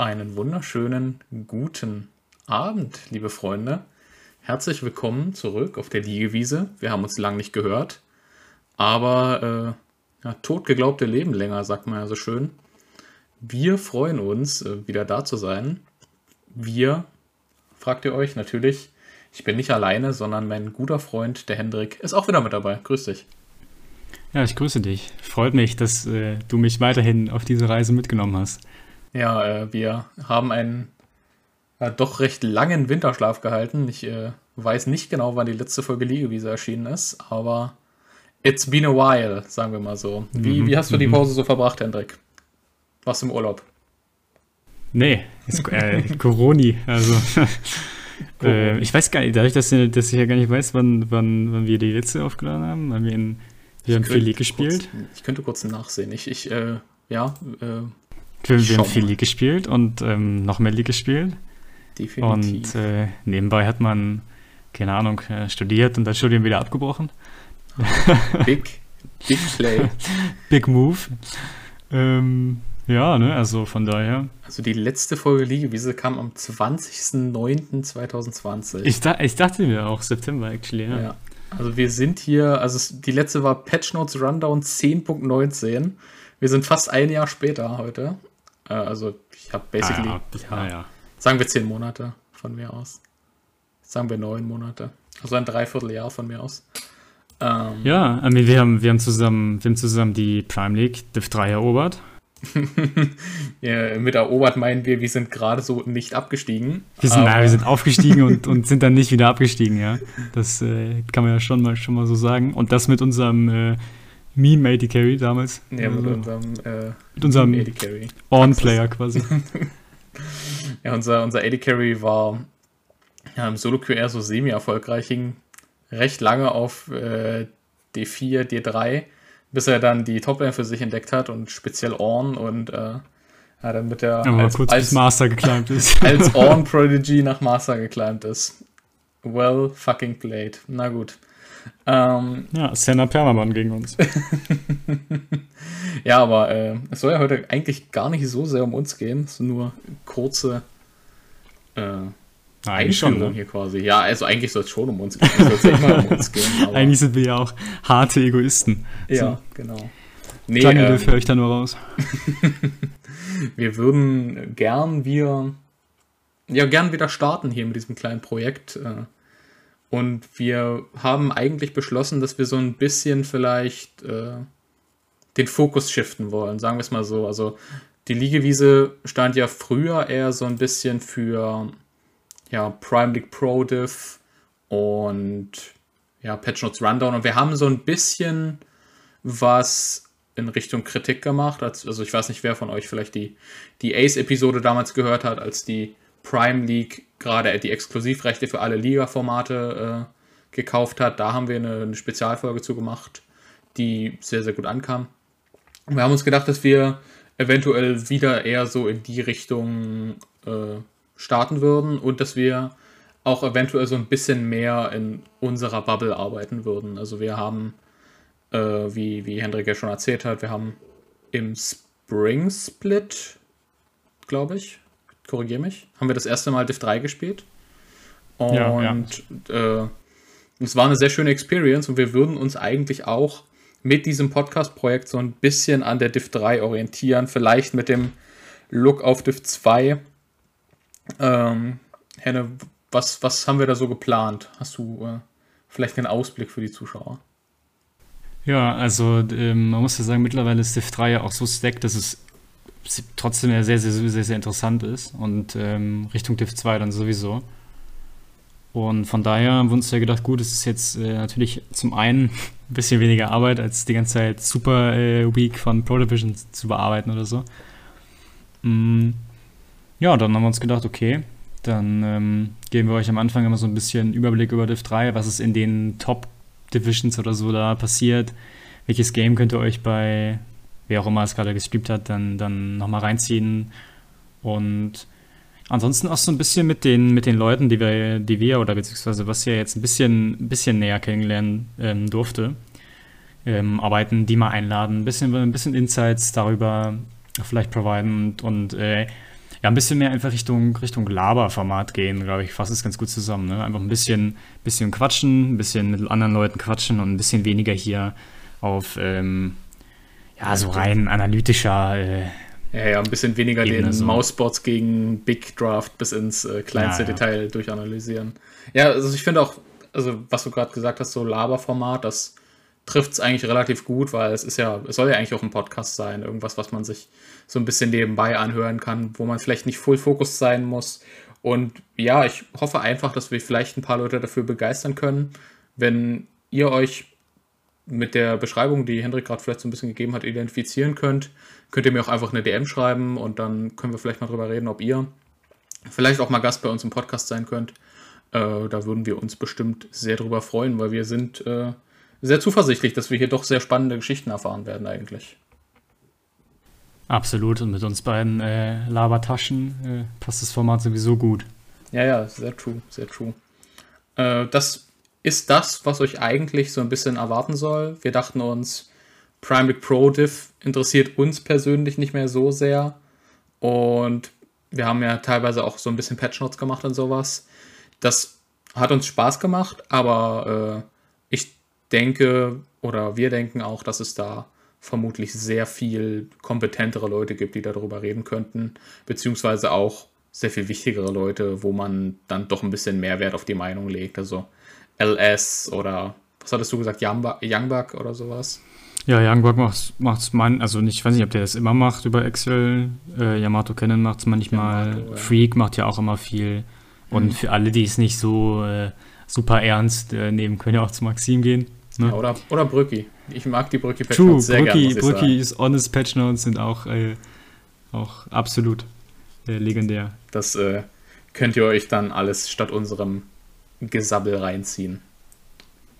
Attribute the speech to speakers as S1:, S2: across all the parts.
S1: Einen wunderschönen guten Abend, liebe Freunde. Herzlich willkommen zurück auf der Liegewiese. Wir haben uns lang nicht gehört, aber äh, ja, tot Leben länger, sagt man ja so schön. Wir freuen uns, äh, wieder da zu sein. Wir, fragt ihr euch natürlich, ich bin nicht alleine, sondern mein guter Freund, der Hendrik, ist auch wieder mit dabei. Grüß dich.
S2: Ja, ich grüße dich. Freut mich, dass äh, du mich weiterhin auf diese Reise mitgenommen hast.
S1: Ja, äh, wir haben einen äh, doch recht langen Winterschlaf gehalten. Ich äh, weiß nicht genau, wann die letzte Folge Liegewiese erschienen ist, aber it's been a while, sagen wir mal so. Wie, mhm, wie hast du die mhm. Pause so verbracht, Hendrik? Warst du im Urlaub?
S2: Nee, ist, äh, Coroni, also. äh, ich weiß gar nicht, dadurch, dass, dass ich ja gar nicht weiß, wann, wann, wann wir die letzte aufgeladen haben, haben wir, in, wir haben Philly gespielt.
S1: Kurz, ich könnte kurz nachsehen. Ich, ich äh, ja, äh,
S2: wir, wir haben viel League gespielt und ähm, noch mehr League gespielt. Definitiv. Und äh, nebenbei hat man, keine Ahnung, äh, studiert und das Studium wieder abgebrochen.
S1: Big, big play.
S2: big move. Ähm, ja, ne, also von daher.
S1: Also die letzte Folge Liegewiese kam am 20.09.2020.
S2: Ich, da, ich dachte mir auch September, actually, ja. ja.
S1: Also wir sind hier, also die letzte war Patch Notes Rundown 10.19. Wir sind fast ein Jahr später heute. Äh, also ich habe basically, ah, ja, ja, sagen wir zehn Monate von mir aus. Sagen wir neun Monate. Also ein Dreivierteljahr von mir aus.
S2: Ähm, ja, I mean, wir, haben, wir, haben zusammen, wir haben zusammen die Prime League Div 3 erobert.
S1: ja, mit erobert meinen wir, wir sind gerade so nicht abgestiegen.
S2: Wir sind, nein, wir sind aufgestiegen und, und sind dann nicht wieder abgestiegen, ja. Das äh, kann man ja schon mal, schon mal so sagen. Und das mit unserem äh, Meme AD Carry damals.
S1: Ja, mit also, unserem,
S2: äh, mit unserem AD Carry. On-Player quasi.
S1: ja, unser, unser AD Carry war ja, im Solo QR so semi-erfolgreich, hing recht lange auf äh, D4, D3, bis er dann die Toplane für sich entdeckt hat und speziell Orn und äh, ja, dann mit der
S2: als, kurz als, Master geclimbt ist.
S1: als Orn Prodigy nach Master geclimbt ist. Well fucking played. Na gut.
S2: Ähm, ja, Senna Permaman gegen uns.
S1: ja, aber äh, es soll ja heute eigentlich gar nicht so sehr um uns gehen. Es sind nur kurze äh, schon, ne? hier quasi. Ja, also eigentlich soll es schon um uns gehen. Es soll immer um uns
S2: gehen. eigentlich sind wir ja auch harte Egoisten.
S1: Ja, so. genau.
S2: Nee, Jungle ähm, höre ich da nur raus.
S1: wir würden gern wir ja gern wieder starten hier mit diesem kleinen Projekt. Äh, und wir haben eigentlich beschlossen, dass wir so ein bisschen vielleicht äh, den Fokus shiften wollen, sagen wir es mal so. Also die Liegewiese stand ja früher eher so ein bisschen für ja, Prime League Pro Div und ja, Patch Notes Rundown. Und wir haben so ein bisschen was in Richtung Kritik gemacht. Also ich weiß nicht, wer von euch vielleicht die, die Ace-Episode damals gehört hat, als die Prime League gerade die Exklusivrechte für alle Liga-Formate äh, gekauft hat. Da haben wir eine, eine, Spezialfolge zu gemacht, die sehr, sehr gut ankam. Und wir haben uns gedacht, dass wir eventuell wieder eher so in die Richtung äh, starten würden und dass wir auch eventuell so ein bisschen mehr in unserer Bubble arbeiten würden. Also wir haben, äh, wie, wie Hendrik ja schon erzählt hat, wir haben im Spring Split, glaube ich, korrigiere mich, haben wir das erste Mal Div 3 gespielt. Und ja, ja. Äh, es war eine sehr schöne Experience und wir würden uns eigentlich auch mit diesem Podcast-Projekt so ein bisschen an der Div 3 orientieren, vielleicht mit dem Look auf Div 2. Ähm, Henne, was, was haben wir da so geplant? Hast du äh, vielleicht einen Ausblick für die Zuschauer?
S2: Ja, also ähm, man muss ja sagen, mittlerweile ist Div 3 ja auch so stacked, dass es trotzdem ja sehr, sehr, sehr, sehr interessant ist und ähm, Richtung Div 2 dann sowieso. Und von daher haben wir uns ja gedacht, gut, es ist jetzt äh, natürlich zum einen ein bisschen weniger Arbeit, als die ganze Zeit Super äh, Week von Pro Division zu bearbeiten oder so. Mm, ja, dann haben wir uns gedacht, okay, dann ähm, geben wir euch am Anfang immer so ein bisschen Überblick über Div 3, was ist in den Top Divisions oder so da passiert. Welches Game könnt ihr euch bei wer auch immer es gerade gestreamt hat, dann, dann nochmal reinziehen. Und ansonsten auch so ein bisschen mit den, mit den Leuten, die wir, die wir oder beziehungsweise was ihr jetzt ein bisschen, bisschen näher kennenlernen ähm, durfte, ähm, arbeiten, die mal einladen, ein bisschen, ein bisschen Insights darüber vielleicht providen und, und äh, ja, ein bisschen mehr einfach Richtung, Richtung Laber-Format gehen, glaube ich, fasst es ganz gut zusammen. Ne? Einfach ein bisschen, bisschen quatschen, ein bisschen mit anderen Leuten quatschen und ein bisschen weniger hier auf ähm, ja, so rein analytischer. Äh,
S1: ja, ja, ein bisschen weniger Ebene den so. Mousebots gegen Big Draft bis ins äh, kleinste ja, ja. Detail durchanalysieren. Ja, also ich finde auch, also was du gerade gesagt hast, so Laberformat, das trifft es eigentlich relativ gut, weil es ist ja, es soll ja eigentlich auch ein Podcast sein, irgendwas, was man sich so ein bisschen nebenbei anhören kann, wo man vielleicht nicht Full Focus sein muss. Und ja, ich hoffe einfach, dass wir vielleicht ein paar Leute dafür begeistern können. Wenn ihr euch mit der Beschreibung, die Hendrik gerade vielleicht so ein bisschen gegeben hat, identifizieren könnt, könnt ihr mir auch einfach eine DM schreiben und dann können wir vielleicht mal drüber reden, ob ihr vielleicht auch mal Gast bei uns im Podcast sein könnt. Äh, da würden wir uns bestimmt sehr drüber freuen, weil wir sind äh, sehr zuversichtlich, dass wir hier doch sehr spannende Geschichten erfahren werden eigentlich.
S2: Absolut, und mit uns beiden äh, Labertaschen äh, passt das Format sowieso gut.
S1: Ja, ja, sehr true, sehr true. Äh, das ist das, was euch eigentlich so ein bisschen erwarten soll. Wir dachten uns, Prime League Pro Div interessiert uns persönlich nicht mehr so sehr. Und wir haben ja teilweise auch so ein bisschen Patch Notes gemacht und sowas. Das hat uns Spaß gemacht, aber äh, ich denke oder wir denken auch, dass es da vermutlich sehr viel kompetentere Leute gibt, die darüber reden könnten, beziehungsweise auch sehr viel wichtigere Leute, wo man dann doch ein bisschen mehr Wert auf die Meinung legt. Also LS oder was hattest du gesagt, Youngbuck oder sowas?
S2: Ja, Youngbuck macht macht's man, also nicht, ich weiß nicht, ob der das immer macht über Excel. Äh, Yamato Cannon macht es manchmal. Yamato, ja. Freak macht ja auch immer viel. Und mhm. für alle, die es nicht so äh, super ernst äh, nehmen, können ja auch zu Maxim gehen.
S1: Ne? Ja, oder, oder Brücki. Ich mag die Brücki
S2: Patch Notes sehr gerne. Brückis Honest Patch Notes sind auch, äh, auch absolut äh, legendär.
S1: Das äh, könnt ihr euch dann alles statt unserem Gesabbel reinziehen.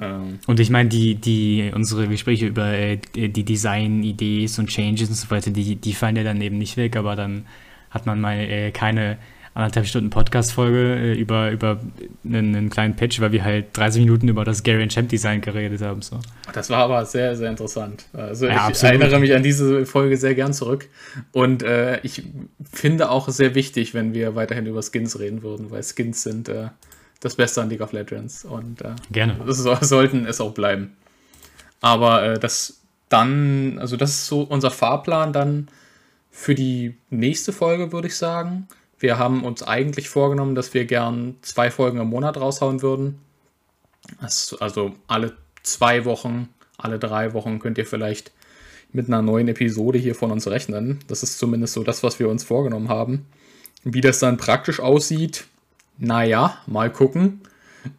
S2: Ähm. Und ich meine, die, die, unsere Gespräche über äh, die Design-Ideen und Changes und so weiter, die, die fallen ja dann eben nicht weg, aber dann hat man mal äh, keine anderthalb Stunden Podcast-Folge äh, über, über einen, einen, kleinen Patch, weil wir halt 30 Minuten über das Gary Champ Design geredet haben. So.
S1: Das war aber sehr, sehr interessant. Also ja, ich absolut. erinnere mich an diese Folge sehr gern zurück. Und ich finde auch sehr wichtig, wenn wir weiterhin über Skins reden würden, weil Skins sind das Beste an League of Legends. Und äh,
S2: Gerne.
S1: So, sollten es auch bleiben. Aber äh, das dann, also das ist so unser Fahrplan dann für die nächste Folge, würde ich sagen. Wir haben uns eigentlich vorgenommen, dass wir gern zwei Folgen im Monat raushauen würden. Also alle zwei Wochen, alle drei Wochen könnt ihr vielleicht mit einer neuen Episode hier von uns rechnen. Das ist zumindest so das, was wir uns vorgenommen haben. Wie das dann praktisch aussieht, naja, mal gucken.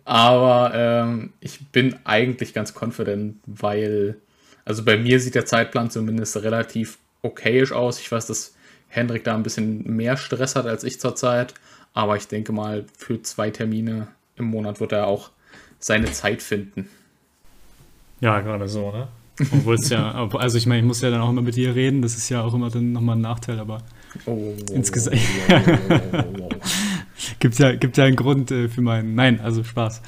S1: Aber ähm, ich bin eigentlich ganz confident, weil, also bei mir sieht der Zeitplan zumindest relativ okayisch aus. Ich weiß, dass Hendrik da ein bisschen mehr Stress hat als ich zurzeit. Aber ich denke mal, für zwei Termine im Monat wird er auch seine Zeit finden.
S2: Ja, gerade so, ne? Obwohl es ja, also ich meine, ich muss ja dann auch immer mit dir reden, das ist ja auch immer dann nochmal ein Nachteil, aber oh, insgesamt. Gibt ja, gibt ja einen Grund äh, für meinen. Nein, also Spaß.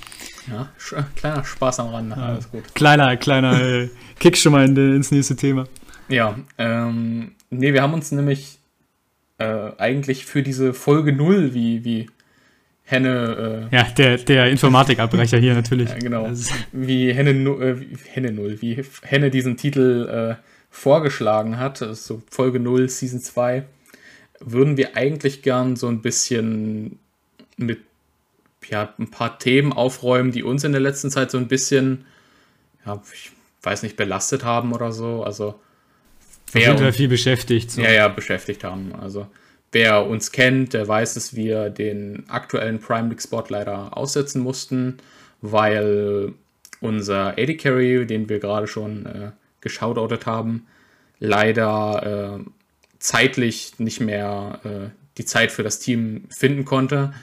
S1: Ja, kleiner Spaß am Rande, ja, alles gut.
S2: Kleiner, kleiner äh, Kick schon mal in, ins nächste Thema.
S1: Ja, ähm, nee, wir haben uns nämlich äh, eigentlich für diese Folge 0, wie, wie Henne.
S2: Äh, ja, der, der Informatikabbrecher hier natürlich. Ja,
S1: genau. Wie Henne, äh, Henne 0, wie Henne diesen Titel äh, vorgeschlagen hat, also Folge 0, Season 2, würden wir eigentlich gern so ein bisschen mit ja, ein paar Themen aufräumen, die uns in der letzten Zeit so ein bisschen, ja, ich weiß nicht, belastet haben oder so. Also
S2: wer sind viel beschäftigt.
S1: So. Ja, ja, beschäftigt haben. Also wer uns kennt, der weiß, dass wir den aktuellen Prime League Spot leider aussetzen mussten, weil unser AD Carry, den wir gerade schon äh, geschautoutet haben, leider äh, zeitlich nicht mehr äh, die Zeit für das Team finden konnte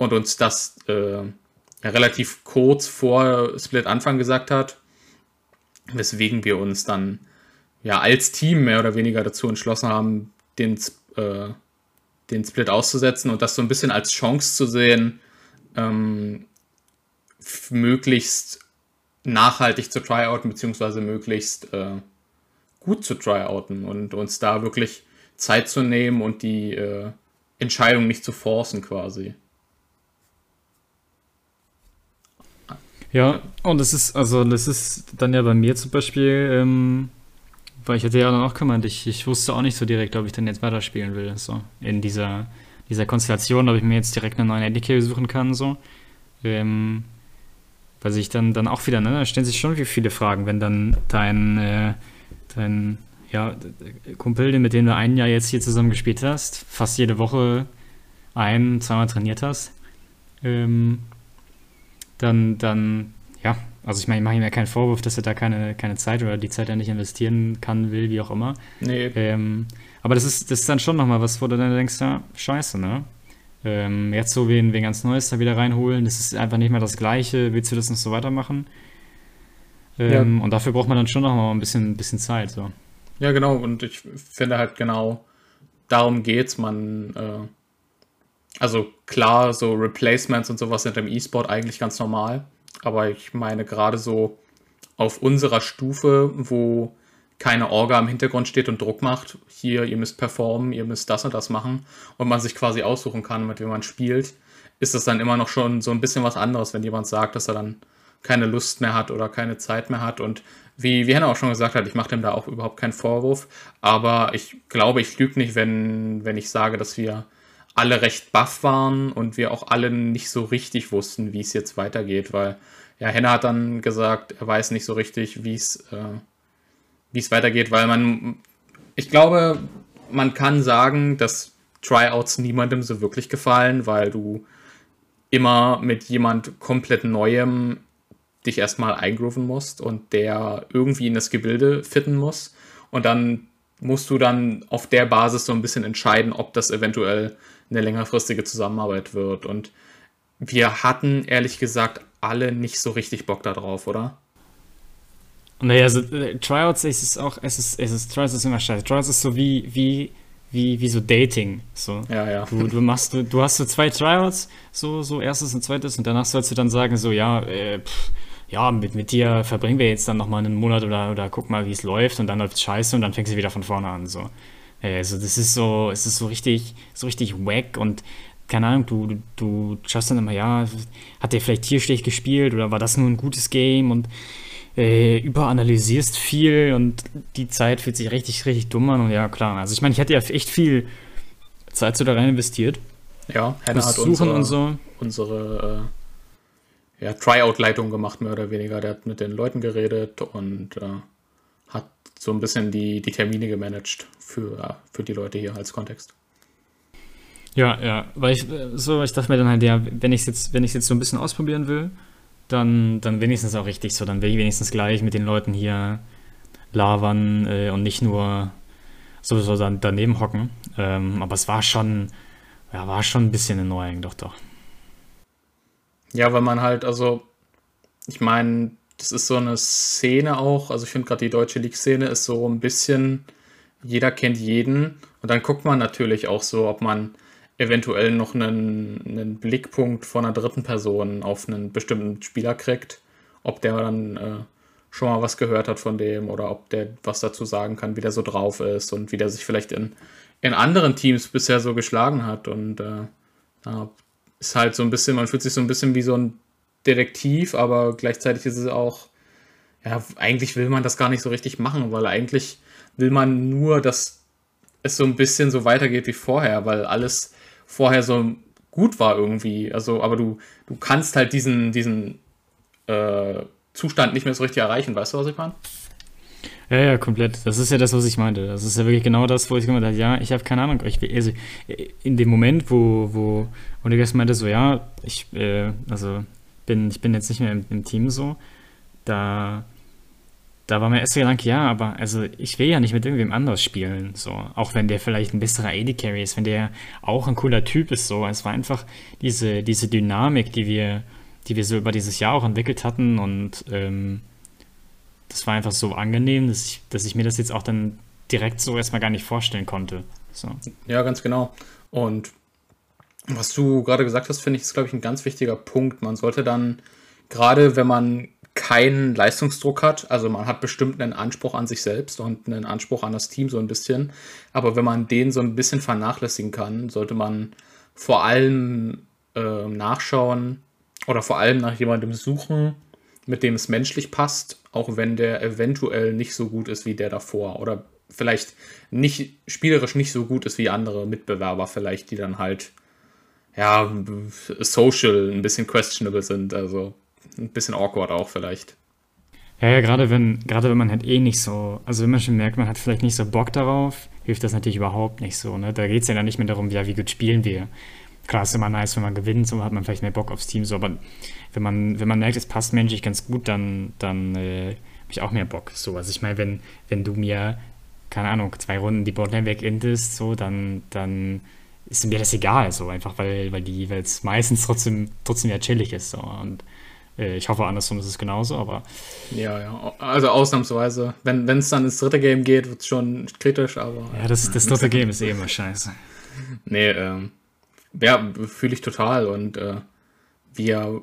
S1: und uns das äh, relativ kurz vor Split Anfang gesagt hat, weswegen wir uns dann ja als Team mehr oder weniger dazu entschlossen haben, den, äh, den Split auszusetzen und das so ein bisschen als Chance zu sehen, ähm, möglichst nachhaltig zu tryouten, beziehungsweise möglichst äh, gut zu tryouten und uns da wirklich Zeit zu nehmen und die äh, Entscheidung nicht zu forcen quasi.
S2: Ja, und das ist, also das ist dann ja bei mir zum Beispiel, ähm, weil ich hatte ja dann auch gemeint, ich, ich wusste auch nicht so direkt, ob ich dann jetzt weiterspielen will, so in dieser, dieser Konstellation, ob ich mir jetzt direkt einen neuen AD suchen kann, so. Ähm, weil sich dann, dann auch wieder, ne, da stellen sich schon viele Fragen, wenn dann dein, äh, dein ja, Kumpel, mit dem du ein Jahr jetzt hier zusammen gespielt hast, fast jede Woche ein, zweimal trainiert hast, ähm, dann, dann, ja, also ich meine, ich mache ihm ja keinen Vorwurf, dass er da keine, keine Zeit oder die Zeit ja nicht investieren kann, will, wie auch immer. Nee. Ähm, aber das ist, das ist dann schon nochmal was, wo du dann denkst, ja, scheiße, ne? Ähm, jetzt so wen, wen ganz Neues da wieder reinholen, das ist einfach nicht mehr das Gleiche, willst du das noch so weitermachen? Ähm, ja. Und dafür braucht man dann schon nochmal ein bisschen, bisschen Zeit, so.
S1: Ja, genau, und ich finde halt genau, darum geht's, man, äh, also klar, so Replacements und sowas sind im E-Sport eigentlich ganz normal, aber ich meine gerade so auf unserer Stufe, wo keine Orga im Hintergrund steht und Druck macht, hier, ihr müsst performen, ihr müsst das und das machen und man sich quasi aussuchen kann, mit wem man spielt, ist das dann immer noch schon so ein bisschen was anderes, wenn jemand sagt, dass er dann keine Lust mehr hat oder keine Zeit mehr hat. Und wie, wie Henna auch schon gesagt hat, ich mache dem da auch überhaupt keinen Vorwurf, aber ich glaube, ich lüge nicht, wenn, wenn ich sage, dass wir alle recht baff waren und wir auch alle nicht so richtig wussten, wie es jetzt weitergeht, weil ja, Henna hat dann gesagt, er weiß nicht so richtig, wie es äh, wie es weitergeht, weil man, ich glaube, man kann sagen, dass Tryouts niemandem so wirklich gefallen, weil du immer mit jemand komplett Neuem dich erstmal eingrooven musst und der irgendwie in das Gebilde fitten muss. Und dann musst du dann auf der Basis so ein bisschen entscheiden, ob das eventuell eine längerfristige Zusammenarbeit wird. Und wir hatten ehrlich gesagt alle nicht so richtig Bock darauf, oder?
S2: Naja, also äh, Tryouts ist es auch, es ist, es ist, Tryouts ist immer scheiße. Tryouts ist so wie, wie, wie, wie so Dating. So.
S1: Ja, ja.
S2: Du, du machst, du, du hast so zwei Tryouts, so, so erstes und zweites, und danach sollst du dann sagen, so, ja, äh, pff, ja, mit, mit dir verbringen wir jetzt dann nochmal einen Monat oder, oder guck mal, wie es läuft, und dann läuft es scheiße und dann fängst du wieder von vorne an. So. Also das ist so, es ist so richtig, so richtig wack und keine Ahnung, du, du, du schaust dann immer, ja, hat der vielleicht hier schlecht gespielt oder war das nur ein gutes Game und äh, überanalysierst viel und die Zeit fühlt sich richtig, richtig dumm an. Und ja, klar. Also ich meine, ich hatte ja echt viel Zeit so da rein investiert.
S1: Ja, Hannah hat unsere, und so. unsere äh, ja, Tryout-Leitung gemacht, mehr oder weniger. Der hat mit den Leuten geredet und äh, so ein bisschen die, die Termine gemanagt für, für die Leute hier als Kontext.
S2: Ja, ja, weil ich so, ich dachte mir dann halt, ja, wenn ich es jetzt, wenn ich jetzt so ein bisschen ausprobieren will, dann, dann wenigstens auch richtig so. Dann will ich wenigstens gleich mit den Leuten hier labern äh, und nicht nur sowieso dann daneben hocken. Ähm, aber es war schon, ja, war schon ein bisschen annoying, doch, doch.
S1: Ja, weil man halt, also, ich meine, das ist so eine Szene auch, also ich finde gerade die deutsche League-Szene ist so ein bisschen, jeder kennt jeden. Und dann guckt man natürlich auch so, ob man eventuell noch einen, einen Blickpunkt von einer dritten Person auf einen bestimmten Spieler kriegt, ob der dann äh, schon mal was gehört hat von dem oder ob der was dazu sagen kann, wie der so drauf ist und wie der sich vielleicht in, in anderen Teams bisher so geschlagen hat. Und äh, da ist halt so ein bisschen, man fühlt sich so ein bisschen wie so ein Detektiv, aber gleichzeitig ist es auch, ja, eigentlich will man das gar nicht so richtig machen, weil eigentlich will man nur, dass es so ein bisschen so weitergeht wie vorher, weil alles vorher so gut war irgendwie. Also, aber du, du kannst halt diesen, diesen äh, Zustand nicht mehr so richtig erreichen, weißt du, was ich meine?
S2: Ja, ja, komplett. Das ist ja das, was ich meinte. Das ist ja wirklich genau das, wo ich gemeint habe, ja, ich habe keine Ahnung. Ich, also, in dem Moment, wo, wo Onegas meinte so, ja, ich, äh, also bin, ich bin jetzt nicht mehr im, im Team so, da da war mir erst Gedanke, ja, aber also ich will ja nicht mit irgendwem anders spielen, so. Auch wenn der vielleicht ein besserer AD Carry ist, wenn der auch ein cooler Typ ist, so. Es war einfach diese, diese Dynamik, die wir, die wir so über dieses Jahr auch entwickelt hatten und ähm, das war einfach so angenehm, dass ich, dass ich mir das jetzt auch dann direkt so erstmal gar nicht vorstellen konnte. So.
S1: Ja, ganz genau. Und was du gerade gesagt hast, finde ich, ist, glaube ich, ein ganz wichtiger Punkt. Man sollte dann, gerade wenn man keinen Leistungsdruck hat. Also man hat bestimmt einen Anspruch an sich selbst und einen Anspruch an das Team so ein bisschen. Aber wenn man den so ein bisschen vernachlässigen kann, sollte man vor allem äh, nachschauen oder vor allem nach jemandem suchen, mit dem es menschlich passt, auch wenn der eventuell nicht so gut ist wie der davor oder vielleicht nicht spielerisch nicht so gut ist wie andere Mitbewerber vielleicht, die dann halt ja social ein bisschen questionable sind, also ein bisschen awkward auch vielleicht.
S2: Ja, ja, gerade wenn, gerade wenn man halt eh nicht so, also wenn man schon merkt, man hat vielleicht nicht so Bock darauf, hilft das natürlich überhaupt nicht so. Ne? Da geht es ja dann nicht mehr darum, ja, wie gut spielen wir. Klar, ist immer nice, wenn man gewinnt, so hat man vielleicht mehr Bock aufs Team, so, aber wenn man, wenn man merkt, es passt menschlich ganz gut, dann, dann äh, habe ich auch mehr Bock. So, also ich meine, wenn, wenn du mir, keine Ahnung, zwei Runden die Botlane wegintest, so, dann, dann ist mir das egal, so einfach, weil, weil die, weil es meistens trotzdem, trotzdem ja chillig ist. So. Und äh, ich hoffe, andersrum ist es genauso, aber.
S1: Ja, ja. Also ausnahmsweise. Wenn es dann ins dritte Game geht, wird es schon kritisch, aber.
S2: Ja, das, das dritte Game ist eh immer scheiße.
S1: Nee, ähm, ja, fühle ich total. Und äh, wir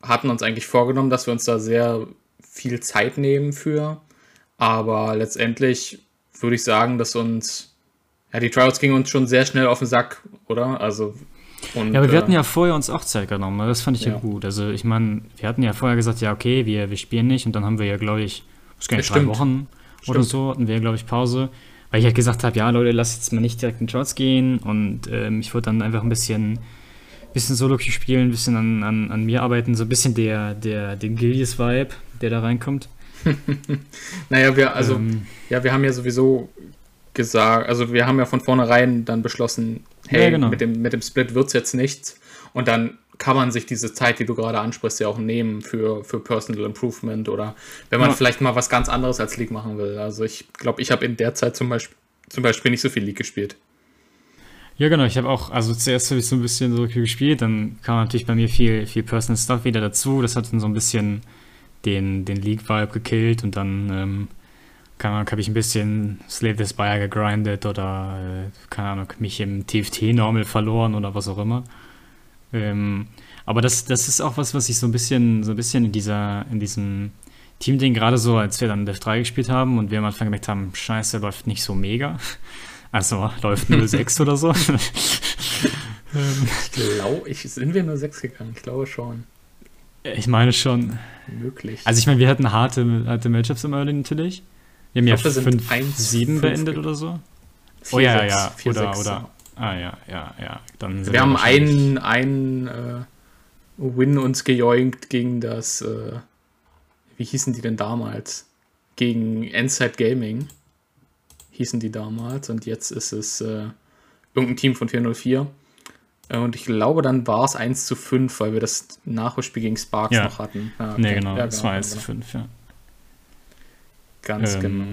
S1: hatten uns eigentlich vorgenommen, dass wir uns da sehr viel Zeit nehmen für. Aber letztendlich würde ich sagen, dass uns, ja, die Trials gingen uns schon sehr schnell auf den Sack, oder? Also.
S2: Und, ja, aber wir hatten äh, ja vorher uns auch Zeit genommen, ne? das fand ich ja, ja gut. Also ich meine, wir hatten ja vorher gesagt, ja, okay, wir, wir spielen nicht und dann haben wir ja, glaube ich, gar nicht, drei Wochen stimmt. oder so, hatten wir, glaube ich, Pause. Weil ich halt gesagt habe, ja, Leute, lasst jetzt mal nicht direkt in Trials gehen und ähm, ich würde dann einfach ein bisschen bisschen solo spielen, ein bisschen an, an, an mir arbeiten, so ein bisschen der, der, den Gillies-Vibe, der da reinkommt.
S1: naja, wir, also, ähm, ja, wir haben ja sowieso gesagt, also wir haben ja von vornherein dann beschlossen, hey, ja, genau. mit, dem, mit dem Split wird es jetzt nichts. Und dann kann man sich diese Zeit, die du gerade ansprichst, ja auch nehmen für, für Personal Improvement oder wenn man ja. vielleicht mal was ganz anderes als League machen will. Also ich glaube, ich habe in der Zeit zum Beispiel, zum Beispiel nicht so viel League gespielt.
S2: Ja, genau. Ich habe auch, also zuerst habe ich so ein bisschen so gespielt, dann kam natürlich bei mir viel, viel Personal Stuff wieder dazu. Das hat dann so ein bisschen den, den League-Vibe gekillt und dann, ähm, keine Ahnung, habe ich ein bisschen Slave the Spire gegrindet oder, äh, keine Ahnung, mich im TFT-Normal verloren oder was auch immer. Ähm, aber das, das ist auch was, was ich so ein bisschen, so ein bisschen in dieser, in diesem Team-Ding, gerade so, als wir dann Death 3 gespielt haben und wir am Anfang gemerkt haben, scheiße, läuft nicht so mega. Also läuft 06 oder so.
S1: ich glaube, ich, sind wir nur 6 gegangen? Ich glaube schon.
S2: Ich meine schon.
S1: Möglich.
S2: Also ich meine, wir hatten harte, harte Matchups im Early natürlich. Wir haben ja 5-7 beendet oder so. 4, oh ja, 6, ja, 4, oder, 6, oder. Ah ja, ja, ja.
S1: Dann wir, wir haben einen, einen äh, Win uns gejoinkt gegen das, äh, wie hießen die denn damals? Gegen Endside Gaming hießen die damals und jetzt ist es äh, irgendein Team von 404. Äh, und ich glaube, dann war es 1 zu 5, weil wir das Nachholspiel gegen Sparks ja. noch hatten.
S2: Ja, okay. Nee, genau, ja, es war 1 genau. zu 5, ja.
S1: Ganz ähm, genau.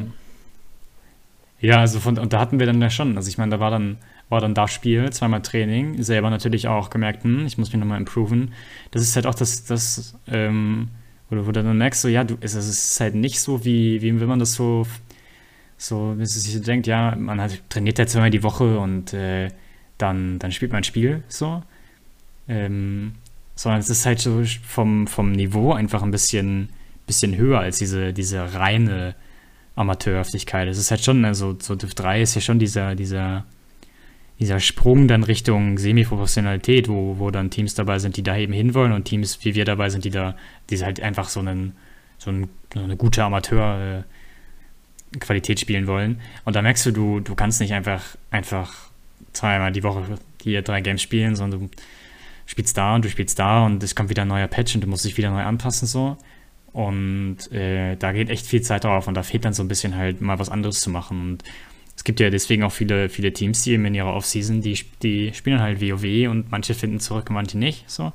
S2: Ja, also von, und da hatten wir dann ja schon, also ich meine, da war dann, war dann das Spiel, zweimal Training, selber natürlich auch gemerkt, hm, ich muss mich nochmal improven. Das ist halt auch das, das ähm, wo, du, wo du dann merkst, so, ja, du, es, es ist halt nicht so, wie, wie wenn man das so so, wenn man sich so denkt, ja, man hat, trainiert ja zweimal die Woche und äh, dann, dann spielt man ein Spiel so. Ähm, sondern es ist halt so vom, vom Niveau einfach ein bisschen, bisschen höher als diese, diese reine Amateurhaftigkeit. Es ist halt schon, also so Div 3 ist ja schon dieser, dieser, dieser Sprung dann Richtung Semi-Professionalität, wo, wo dann Teams dabei sind, die da eben hinwollen und Teams wie wir dabei sind, die da, die halt einfach so einen, so, ein, so eine gute Amateur- äh, spielen wollen. Und da merkst du, du, du kannst nicht einfach, einfach zweimal die Woche hier drei Games spielen, sondern du spielst da und du spielst da und es kommt wieder ein neuer Patch und du musst dich wieder neu anpassen so. Und äh, da geht echt viel Zeit drauf und da fehlt dann so ein bisschen halt mal was anderes zu machen. Und es gibt ja deswegen auch viele, viele Teams, die eben in ihrer Offseason, die, die spielen halt WoW und manche finden zurück und manche nicht. So.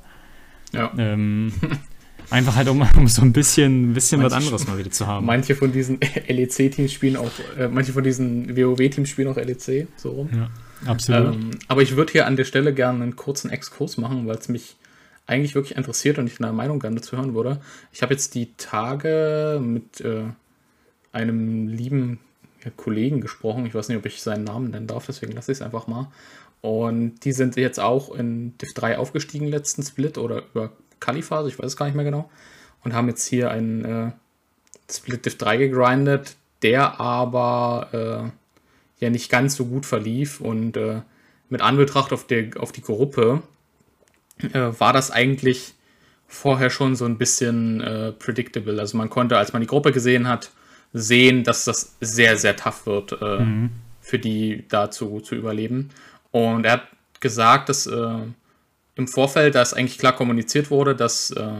S2: Ja. Ähm, Einfach halt, um, um so ein bisschen, bisschen manche, was anderes mal wieder zu haben.
S1: Manche von diesen LEC-Teams spielen auch, äh, manche von diesen WoW-Teams spielen auch LEC, so rum. Ja, absolut. Ähm, aber ich würde hier an der Stelle gerne einen kurzen Exkurs machen, weil es mich eigentlich wirklich interessiert und ich eine Meinung gerne dazu hören würde. Ich habe jetzt die Tage mit äh, einem lieben Kollegen gesprochen. Ich weiß nicht, ob ich seinen Namen nennen darf, deswegen lasse ich es einfach mal. Und die sind jetzt auch in Div 3 aufgestiegen, letzten Split oder über Kaliphase, ich weiß es gar nicht mehr genau. und haben jetzt hier einen äh, Split Div 3 gegrindet, der aber äh, ja nicht ganz so gut verlief und äh, mit Anbetracht auf, der, auf die Gruppe äh, war das eigentlich vorher schon so ein bisschen äh, predictable. Also man konnte, als man die Gruppe gesehen hat, sehen, dass das sehr, sehr tough wird, äh, mhm. für die dazu zu überleben. Und er hat gesagt, dass äh, im Vorfeld, dass eigentlich klar kommuniziert wurde, dass äh,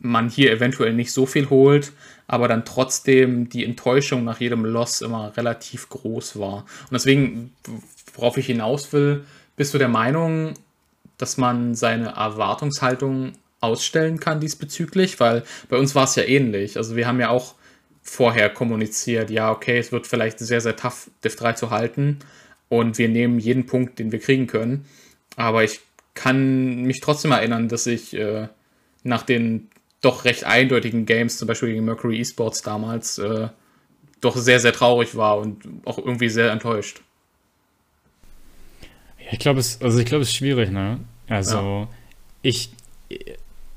S1: man hier eventuell nicht so viel holt, aber dann trotzdem die Enttäuschung nach jedem Loss immer relativ groß war. Und deswegen, worauf ich hinaus will, bist du der Meinung, dass man seine Erwartungshaltung ausstellen kann diesbezüglich, weil bei uns war es ja ähnlich. Also wir haben ja auch vorher kommuniziert, ja, okay, es wird vielleicht sehr, sehr tough, Div 3 zu halten und wir nehmen jeden Punkt, den wir kriegen können. Aber ich kann mich trotzdem erinnern, dass ich äh, nach den doch recht eindeutigen Games, zum Beispiel gegen Mercury Esports damals, äh, doch sehr, sehr traurig war und auch irgendwie sehr enttäuscht.
S2: Ich glaube, es, also ich glaube, es ist schwierig, ne? Also, ja. ich,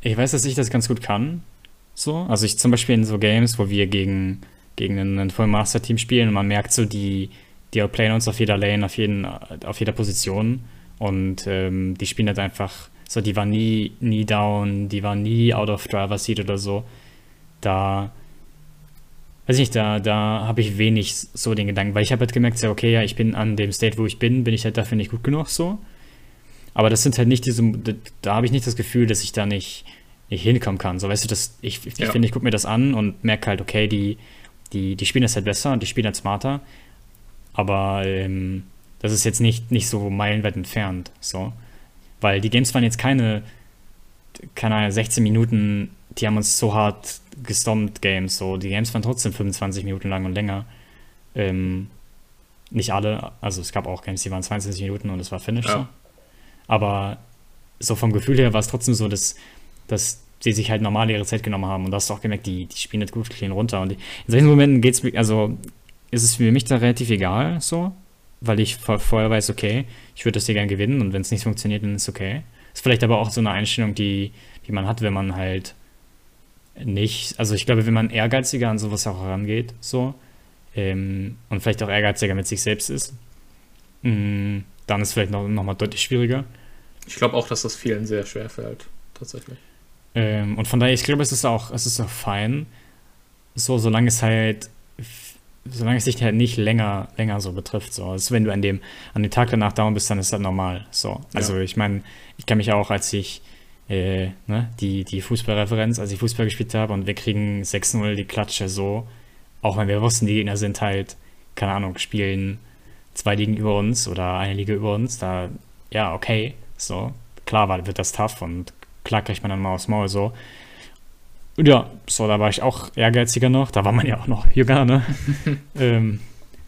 S2: ich weiß, dass ich das ganz gut kann. So. Also ich zum Beispiel in so Games, wo wir gegen, gegen ein, ein Full-Master-Team spielen und man merkt so, die, die outplayen uns auf jeder Lane, auf, jeden, auf jeder Position. Und ähm, die spielen halt einfach, so, die waren nie, nie down, die waren nie out of driver seat oder so. Da weiß ich nicht, da, da habe ich wenig so den Gedanken, weil ich habe halt gemerkt, so, okay, ja, ich bin an dem State, wo ich bin, bin ich halt dafür nicht gut genug so. Aber das sind halt nicht diese, da, habe ich nicht das Gefühl, dass ich da nicht, nicht hinkommen kann. So, weißt du, das, ich, ich ja. finde, ich gucke mir das an und merke halt, okay, die, die, die spielen das halt besser und die spielen halt smarter. Aber ähm, das ist jetzt nicht, nicht so meilenweit entfernt. So. Weil die Games waren jetzt keine, keine Ahnung, 16 Minuten, die haben uns so hart gestompt Games. So, die Games waren trotzdem 25 Minuten lang und länger. Ähm, nicht alle, also es gab auch Games, die waren 22 Minuten und es war Finish. Ja. So. Aber so vom Gefühl her war es trotzdem so, dass, dass sie sich halt normal ihre Zeit genommen haben. Und da hast du auch gemerkt, die, die spielen nicht gut clean runter. Und in solchen Momenten geht's mir, also ist es für mich da relativ egal, so, weil ich vorher weiß, okay, ich würde das hier gerne gewinnen und wenn es nicht funktioniert, dann ist es okay. Ist vielleicht aber auch so eine Einstellung, die, die man hat, wenn man halt nicht, also ich glaube, wenn man ehrgeiziger an sowas auch herangeht, so, ähm, und vielleicht auch ehrgeiziger mit sich selbst ist, mh, mm, dann ist es vielleicht noch, noch mal deutlich schwieriger.
S1: Ich glaube auch, dass das vielen sehr schwer fällt, tatsächlich.
S2: Ähm, und von daher, ich glaube, es ist auch, es ist auch fein, so, solange es halt, solange es dich halt nicht länger, länger so betrifft, so. Also wenn du an dem, an dem Tag danach down bist, dann ist das normal, so. Also ja. ich meine, ich kann mich auch, als ich äh, ne, die, die Fußballreferenz, als ich Fußball gespielt habe und wir kriegen 6-0 die Klatsche so, auch wenn wir wussten, die Gegner sind halt, keine Ahnung, spielen zwei Ligen über uns oder eine Liga über uns, da, ja, okay, so, klar war, wird das tough und klar kriegt man dann mal aufs Maul so. Und ja, so, da war ich auch ehrgeiziger noch, da war man ja auch noch jünger, ne? ähm,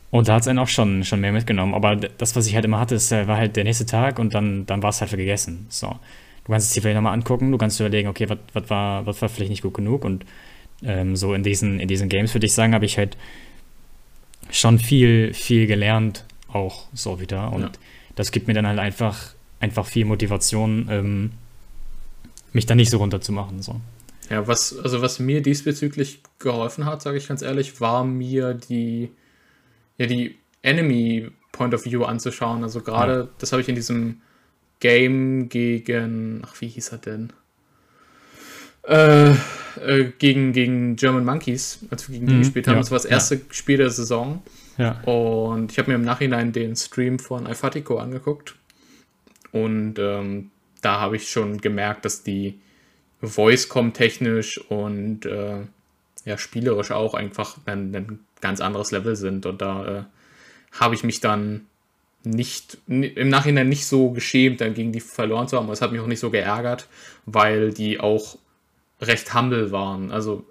S2: und da hat es einen auch schon, schon mehr mitgenommen. Aber das, was ich halt immer hatte, ist, äh, war halt der nächste Tag und dann, dann war es halt für gegessen. So du kannst es dir vielleicht nochmal angucken, du kannst überlegen, okay, was war, war vielleicht nicht gut genug und ähm, so in diesen, in diesen Games würde ich sagen, habe ich halt schon viel, viel gelernt, auch so wieder. Und ja. das gibt mir dann halt einfach, einfach viel Motivation, ähm, mich da nicht so runterzumachen. So.
S1: Ja, was, also was mir diesbezüglich geholfen hat, sage ich ganz ehrlich, war mir die, ja, die Enemy Point of View anzuschauen. Also gerade, ja. das habe ich in diesem Game gegen, ach, wie hieß er denn? Äh, äh, gegen, gegen German Monkeys, als wir gegen die mhm, gespielt haben. Ja, das war das erste ja. Spiel der Saison. Ja. Und ich habe mir im Nachhinein den Stream von Alfatico angeguckt. Und ähm, da habe ich schon gemerkt, dass die Voice-Com technisch und äh, ja, spielerisch auch einfach ein, ein, ganz anderes Level sind. Und da äh, habe ich mich dann nicht im Nachhinein nicht so geschämt, dann gegen die verloren zu haben. Es hat mich auch nicht so geärgert, weil die auch recht humble waren. Also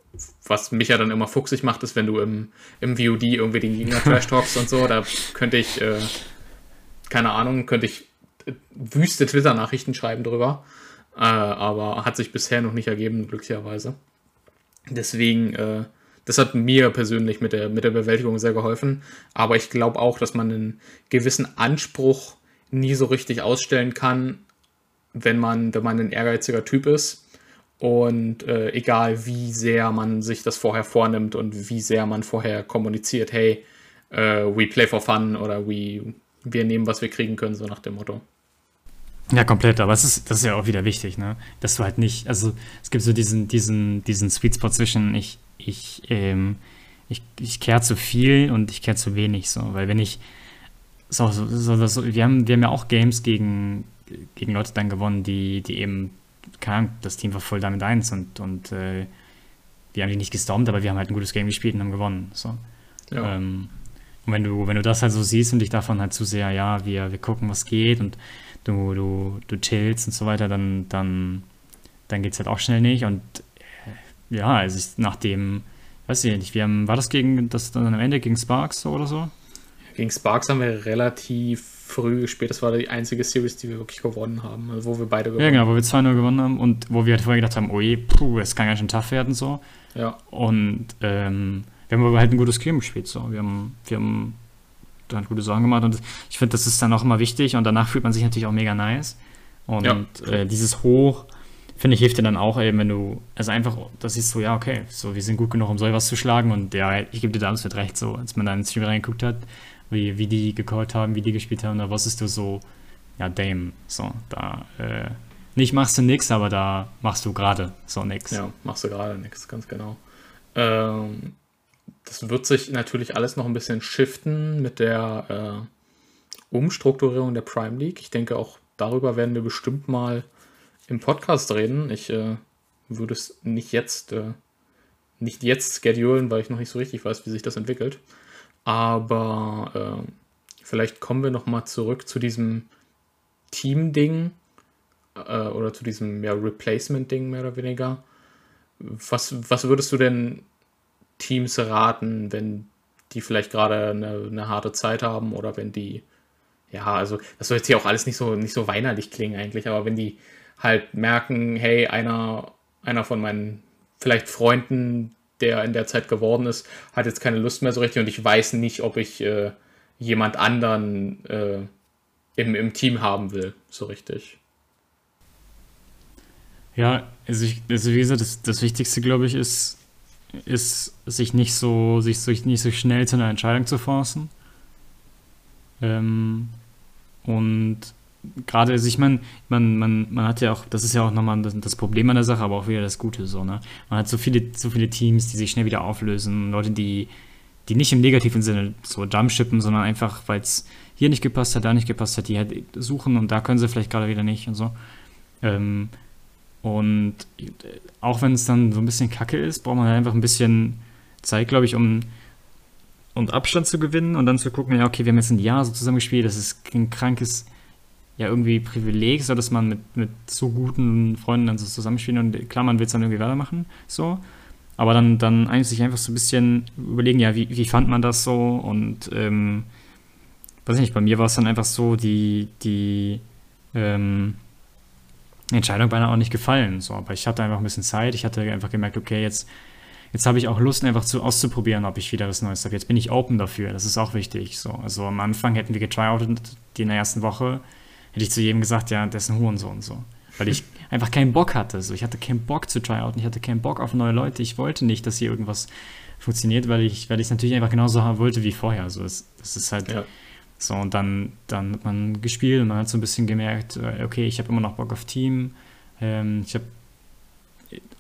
S1: was mich ja dann immer fuchsig macht, ist, wenn du im, im VOD irgendwie den Gegner trash talks und so, da könnte ich, äh, keine Ahnung, könnte ich äh, wüste Twitter-Nachrichten schreiben drüber. Äh, aber hat sich bisher noch nicht ergeben, glücklicherweise. Deswegen äh, das hat mir persönlich mit der, mit der Bewältigung sehr geholfen. Aber ich glaube auch, dass man einen gewissen Anspruch nie so richtig ausstellen kann, wenn man, wenn man ein ehrgeiziger Typ ist. Und äh, egal wie sehr man sich das vorher vornimmt und wie sehr man vorher kommuniziert, hey, äh, we play for fun oder we, wir nehmen, was wir kriegen können, so nach dem Motto.
S2: Ja, komplett, aber es ist, das ist ja auch wieder wichtig, ne? Dass du halt nicht, also es gibt so diesen, diesen, diesen Sweet Spot zwischen ich, ich, ähm, ich, ich kehre zu viel und ich kehre zu wenig, so, weil wenn ich so, so, so, so, wir haben, wir haben ja auch Games gegen, gegen Leute dann gewonnen, die, die eben Ahnung, das Team war voll damit eins und, und äh, wir haben die nicht gestormt, aber wir haben halt ein gutes Game gespielt und haben gewonnen. So. Ja. Ähm, und wenn du, wenn du das halt so siehst und dich davon halt zu sehr, ja, wir, wir gucken, was geht und du, du, du chillst und so weiter, dann, dann, dann geht es halt auch schnell nicht. Und ja, also ich, nach dem, weiß ich nicht, wir haben, war das gegen das dann am Ende gegen Sparks oder so?
S1: Gegen Sparks haben wir relativ früh gespielt. Das war die einzige Series, die wir wirklich gewonnen haben, also wo wir beide
S2: gewonnen haben. Ja, genau, wo wir 2-0 gewonnen haben und wo wir halt vorher gedacht haben, oh je, puh, es kann ja schon tough werden so.
S1: Ja.
S2: Und ähm, wir haben aber halt ein gutes Game gespielt. So. Wir haben, wir haben dann gute Sachen gemacht und ich finde, das ist dann auch immer wichtig und danach fühlt man sich natürlich auch mega nice. Und ja. äh, dieses Hoch, finde ich, hilft dir dann auch eben, wenn du, also einfach, das ist so, ja, okay, so, wir sind gut genug, um so was zu schlagen und ja, ich gebe dir da mit recht, so, als man da ins Stream reingeguckt hat, wie, wie die gecallt haben, wie die gespielt haben, da wusstest du so, ja, Dame, so, da, äh, nicht machst du nix, aber da machst du gerade so nix.
S1: Ja, machst du gerade nix, ganz genau. Ähm, das wird sich natürlich alles noch ein bisschen shiften mit der äh, Umstrukturierung der Prime League. Ich denke, auch darüber werden wir bestimmt mal im Podcast reden. Ich äh, würde es nicht jetzt, äh, nicht jetzt schedulen, weil ich noch nicht so richtig weiß, wie sich das entwickelt. Aber äh, vielleicht kommen wir noch mal zurück zu diesem Team-Ding äh, oder zu diesem ja, Replacement-Ding mehr oder weniger. Was, was würdest du denn Teams raten, wenn die vielleicht gerade eine, eine harte Zeit haben oder wenn die, ja, also das soll jetzt hier auch alles nicht so, nicht so weinerlich klingen eigentlich, aber wenn die halt merken, hey, einer, einer von meinen vielleicht Freunden, der in der Zeit geworden ist, hat jetzt keine Lust mehr so richtig und ich weiß nicht, ob ich äh, jemand anderen äh, im, im Team haben will, so richtig.
S2: Ja, also, ich, also wie gesagt, das, das Wichtigste, glaube ich, ist, ist, sich nicht so, sich, sich nicht so schnell zu einer Entscheidung zu forcen. Ähm, und gerade, also ich meine, man, man, man hat ja auch, das ist ja auch nochmal das, das, Problem an der Sache, aber auch wieder das Gute so, ne? Man hat so viele, so viele Teams, die sich schnell wieder auflösen, Leute, die, die nicht im negativen Sinne so jumpshippen, sondern einfach, weil es hier nicht gepasst hat, da nicht gepasst hat, die halt suchen und da können sie vielleicht gerade wieder nicht und so. Ähm, und auch wenn es dann so ein bisschen kacke ist, braucht man halt einfach ein bisschen Zeit, glaube ich, um und Abstand zu gewinnen und dann zu gucken, ja, okay, wir haben jetzt ein Jahr so zusammen gespielt, das ist ein krankes, ja, irgendwie Privileg, so dass man mit, mit so guten Freunden dann so zusammenspielt und klar, man will es dann irgendwie weitermachen, so. Aber dann, dann eigentlich sich einfach so ein bisschen überlegen, ja, wie, wie fand man das so und, ähm, weiß ich nicht, bei mir war es dann einfach so, die, die, ähm, Entscheidung beinahe auch nicht gefallen. So, aber ich hatte einfach ein bisschen Zeit. Ich hatte einfach gemerkt, okay, jetzt, jetzt habe ich auch Lust, einfach zu, auszuprobieren, ob ich wieder was Neues habe. Jetzt bin ich open dafür. Das ist auch wichtig. So, also am Anfang hätten wir getryoutet, die in der ersten Woche, hätte ich zu jedem gesagt, ja, der ist ein Hurensohn. So. Weil ich einfach keinen Bock hatte. So, ich hatte keinen Bock zu tryouten. Ich hatte keinen Bock auf neue Leute. Ich wollte nicht, dass hier irgendwas funktioniert, weil ich, weil ich es natürlich einfach genauso haben wollte wie vorher. So, das, das ist halt. Ja so, und dann, dann hat man gespielt und man hat so ein bisschen gemerkt, äh, okay, ich habe immer noch Bock auf Team. Ähm, ich habe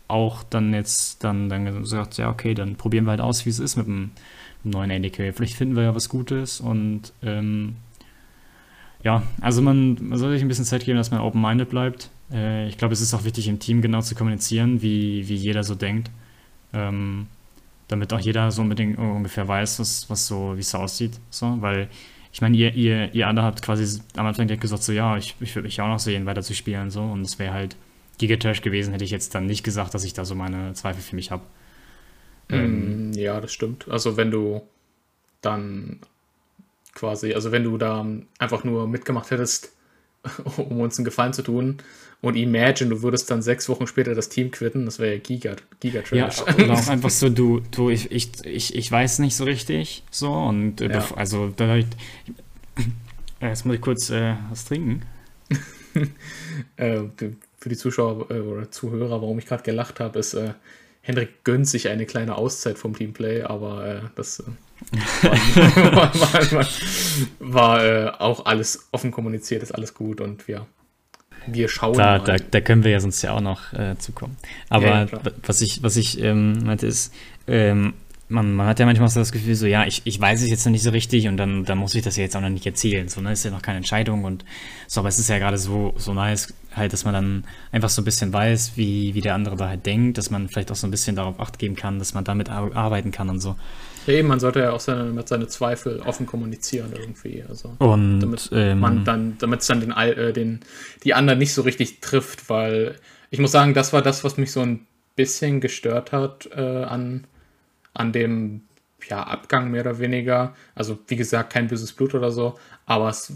S2: auch dann jetzt dann, dann gesagt, ja, okay, dann probieren wir halt aus, wie es ist mit dem, dem neuen ADK. Vielleicht finden wir ja was Gutes und ähm, ja, also man, man soll sich ein bisschen Zeit geben, dass man open-minded bleibt. Äh, ich glaube, es ist auch wichtig, im Team genau zu kommunizieren, wie, wie jeder so denkt. Ähm, damit auch jeder so unbedingt ungefähr weiß, was, was so, wie es so aussieht. So, weil ich meine, ihr, ihr, ihr alle habt quasi am Anfang direkt gesagt, so ja, ich, ich würde mich auch noch sehen, weiter zu spielen. So. Und es wäre halt Gigatrash gewesen, hätte ich jetzt dann nicht gesagt, dass ich da so meine Zweifel für mich habe.
S1: Ähm, ja, das stimmt. Also wenn du dann quasi, also wenn du da einfach nur mitgemacht hättest, um uns einen Gefallen zu tun, und imagine, du würdest dann sechs Wochen später das Team quitten, das wäre ja Giga, Giga.
S2: Ja, oder auch einfach so, du, du, ich, ich, ich, ich weiß nicht so richtig, so, und äh, ja. also da ich, äh, jetzt muss ich kurz äh, was trinken.
S1: äh, für die Zuschauer äh, oder Zuhörer, warum ich gerade gelacht habe, ist, äh, Hendrik gönnt sich eine kleine Auszeit vom Teamplay, aber das war, war, war, war äh, auch alles offen kommuniziert, ist alles gut und wir, wir schauen
S2: da. Da, da können wir ja sonst ja auch noch äh, zukommen. Aber ja, ja, was ich, was ich ähm, meinte ist, ähm, man, man hat ja manchmal so das Gefühl, so, ja, ich, ich weiß es jetzt noch nicht so richtig und dann, dann muss ich das ja jetzt auch noch nicht erzählen. So, ne, ist ja noch keine Entscheidung und so, aber es ist ja gerade so, so nice, halt, dass man dann einfach so ein bisschen weiß, wie, wie der andere da halt denkt, dass man vielleicht auch so ein bisschen darauf acht geben kann, dass man damit arbeiten kann und so.
S1: Ja, eben, man sollte ja auch seine, mit seine Zweifel offen kommunizieren irgendwie. Also,
S2: und,
S1: damit ähm, man dann, damit es dann den, äh, den, die anderen nicht so richtig trifft, weil ich muss sagen, das war das, was mich so ein bisschen gestört hat äh, an an dem ja, Abgang mehr oder weniger. Also wie gesagt, kein böses Blut oder so, aber es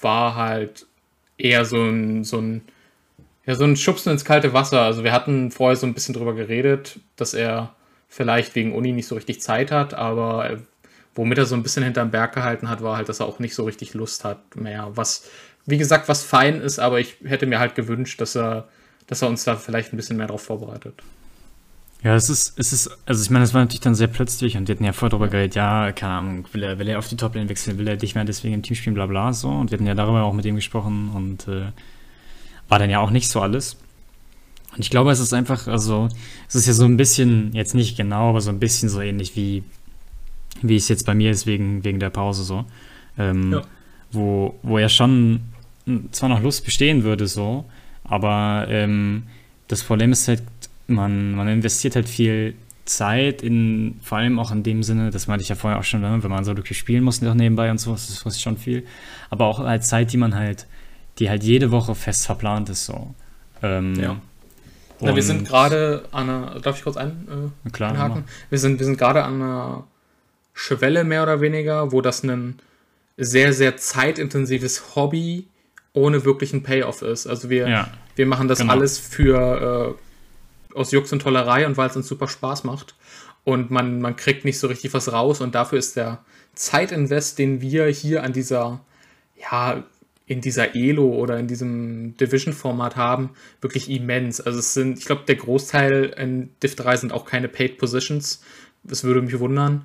S1: war halt eher so ein, so ein, ja, so ein Schubsen ins kalte Wasser. Also wir hatten vorher so ein bisschen drüber geredet, dass er vielleicht wegen Uni nicht so richtig Zeit hat, aber womit er so ein bisschen hinterm Berg gehalten hat, war halt, dass er auch nicht so richtig Lust hat mehr. Was, wie gesagt, was fein ist, aber ich hätte mir halt gewünscht, dass er, dass er uns da vielleicht ein bisschen mehr drauf vorbereitet.
S2: Ja, es ist, es ist, also ich meine, es war natürlich dann sehr plötzlich und wir hatten ja vorher darüber geredet, ja, keine Ahnung, will er, will er auf die Toplane wechseln, will er dich mehr deswegen im Team spielen, bla bla, so. Und wir hatten ja darüber auch mit ihm gesprochen und äh, war dann ja auch nicht so alles. Und ich glaube, es ist einfach, also, es ist ja so ein bisschen, jetzt nicht genau, aber so ein bisschen so ähnlich wie, wie es jetzt bei mir ist, wegen, wegen der Pause so. Ähm, ja. wo, wo ja schon zwar noch Lust bestehen würde, so, aber ähm, das Problem ist halt, man, man investiert halt viel Zeit in, vor allem auch in dem Sinne, das meinte ich ja vorher auch schon, ne, wenn man so wirklich spielen muss noch nebenbei und so, das ist, das ist schon viel. Aber auch halt Zeit, die man halt, die halt jede Woche fest verplant ist, so.
S1: Ähm, ja. Na, wir sind gerade an einer, darf ich kurz ein, äh, klar, einhaken? Wir sind, wir sind gerade an einer Schwelle mehr oder weniger, wo das ein sehr, sehr zeitintensives Hobby ohne wirklichen Payoff ist. Also wir, ja, wir machen das genau. alles für äh, aus Jux und Tollerei und weil es uns super Spaß macht. Und man, man kriegt nicht so richtig was raus und dafür ist der Zeitinvest, den wir hier an dieser, ja, in dieser Elo oder in diesem Division-Format haben, wirklich immens. Also es sind, ich glaube, der Großteil in Div 3 sind auch keine Paid Positions. Das würde mich wundern.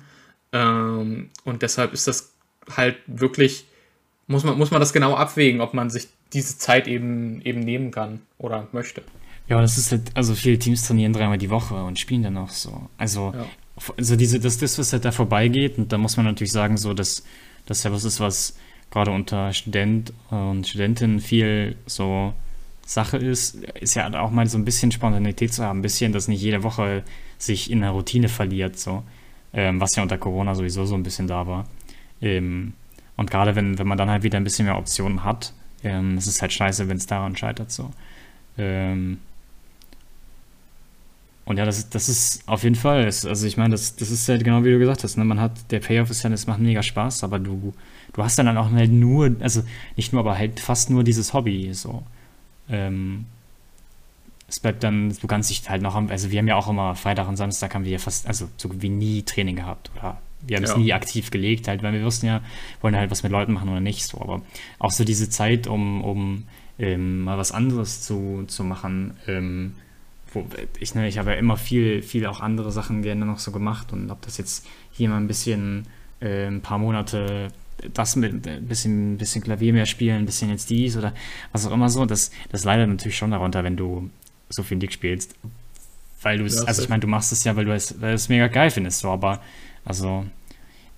S1: Ähm, und deshalb ist das halt wirklich, muss man, muss man das genau abwägen, ob man sich diese Zeit eben, eben nehmen kann oder möchte.
S2: Ja, und es ist halt, also viele Teams trainieren dreimal die Woche und spielen dann auch so. Also, ja. also diese, das, das, was halt da vorbeigeht, und da muss man natürlich sagen, so, dass das ja was ist, was gerade unter Student und Studentinnen viel so Sache ist, ist ja auch mal so ein bisschen Spontanität zu haben, ein bisschen, dass nicht jede Woche sich in der Routine verliert, so. Ähm, was ja unter Corona sowieso so ein bisschen da war. Ähm, und gerade wenn, wenn man dann halt wieder ein bisschen mehr Optionen hat, ähm, es ist halt scheiße, wenn es daran scheitert, so. Ähm, und ja, das, das ist auf jeden Fall, also ich meine, das, das ist halt genau wie du gesagt hast, ne? man hat, der Payoff ist ja, das macht mega Spaß, aber du, du hast dann auch halt nur, also nicht nur, aber halt fast nur dieses Hobby, so. Ähm, es bleibt dann, du kannst dich halt noch, also wir haben ja auch immer Freitag und Samstag haben wir ja fast, also so wie nie Training gehabt oder wir haben ja. es nie aktiv gelegt, halt, weil wir wussten ja, wollen halt was mit Leuten machen oder nicht, so, aber auch so diese Zeit, um, um ähm, mal was anderes zu, zu machen, ähm, ich, ne, ich habe ja immer viel, viel auch andere Sachen gerne noch so gemacht und habe das jetzt hier mal ein bisschen, äh, ein paar Monate das mit ein bisschen, ein bisschen Klavier mehr spielen, ein bisschen jetzt dies oder was auch immer so, das, das leidet natürlich schon darunter, wenn du so viel Dick spielst. Weil du es, also ich meine, du machst es ja, weil du es, weil du es mega geil findest, so, aber also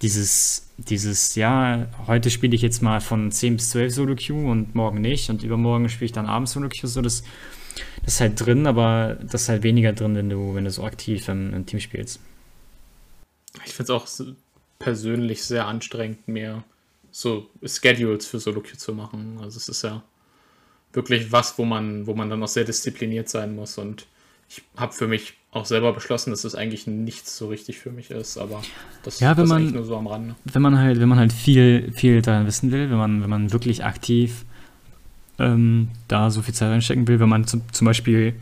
S2: dieses, dieses, ja, heute spiele ich jetzt mal von 10 bis 12 Solo Q und morgen nicht und übermorgen spiele ich dann abends Solo Q, so das das ist halt drin, aber das ist halt weniger drin, wenn du, wenn du so aktiv im, im Team spielst.
S1: Ich finde es auch persönlich sehr anstrengend, mehr so Schedules für Solo-Queue zu machen. Also es ist ja wirklich was, wo man, wo man dann auch sehr diszipliniert sein muss. Und ich habe für mich auch selber beschlossen, dass es das eigentlich nichts so richtig für mich ist, aber
S2: das, ja, wenn das man, nur so am Rande. Wenn man halt, wenn man halt viel, viel daran wissen will, wenn man, wenn man wirklich aktiv ähm, da so viel Zeit reinstecken will, wenn man zum, zum Beispiel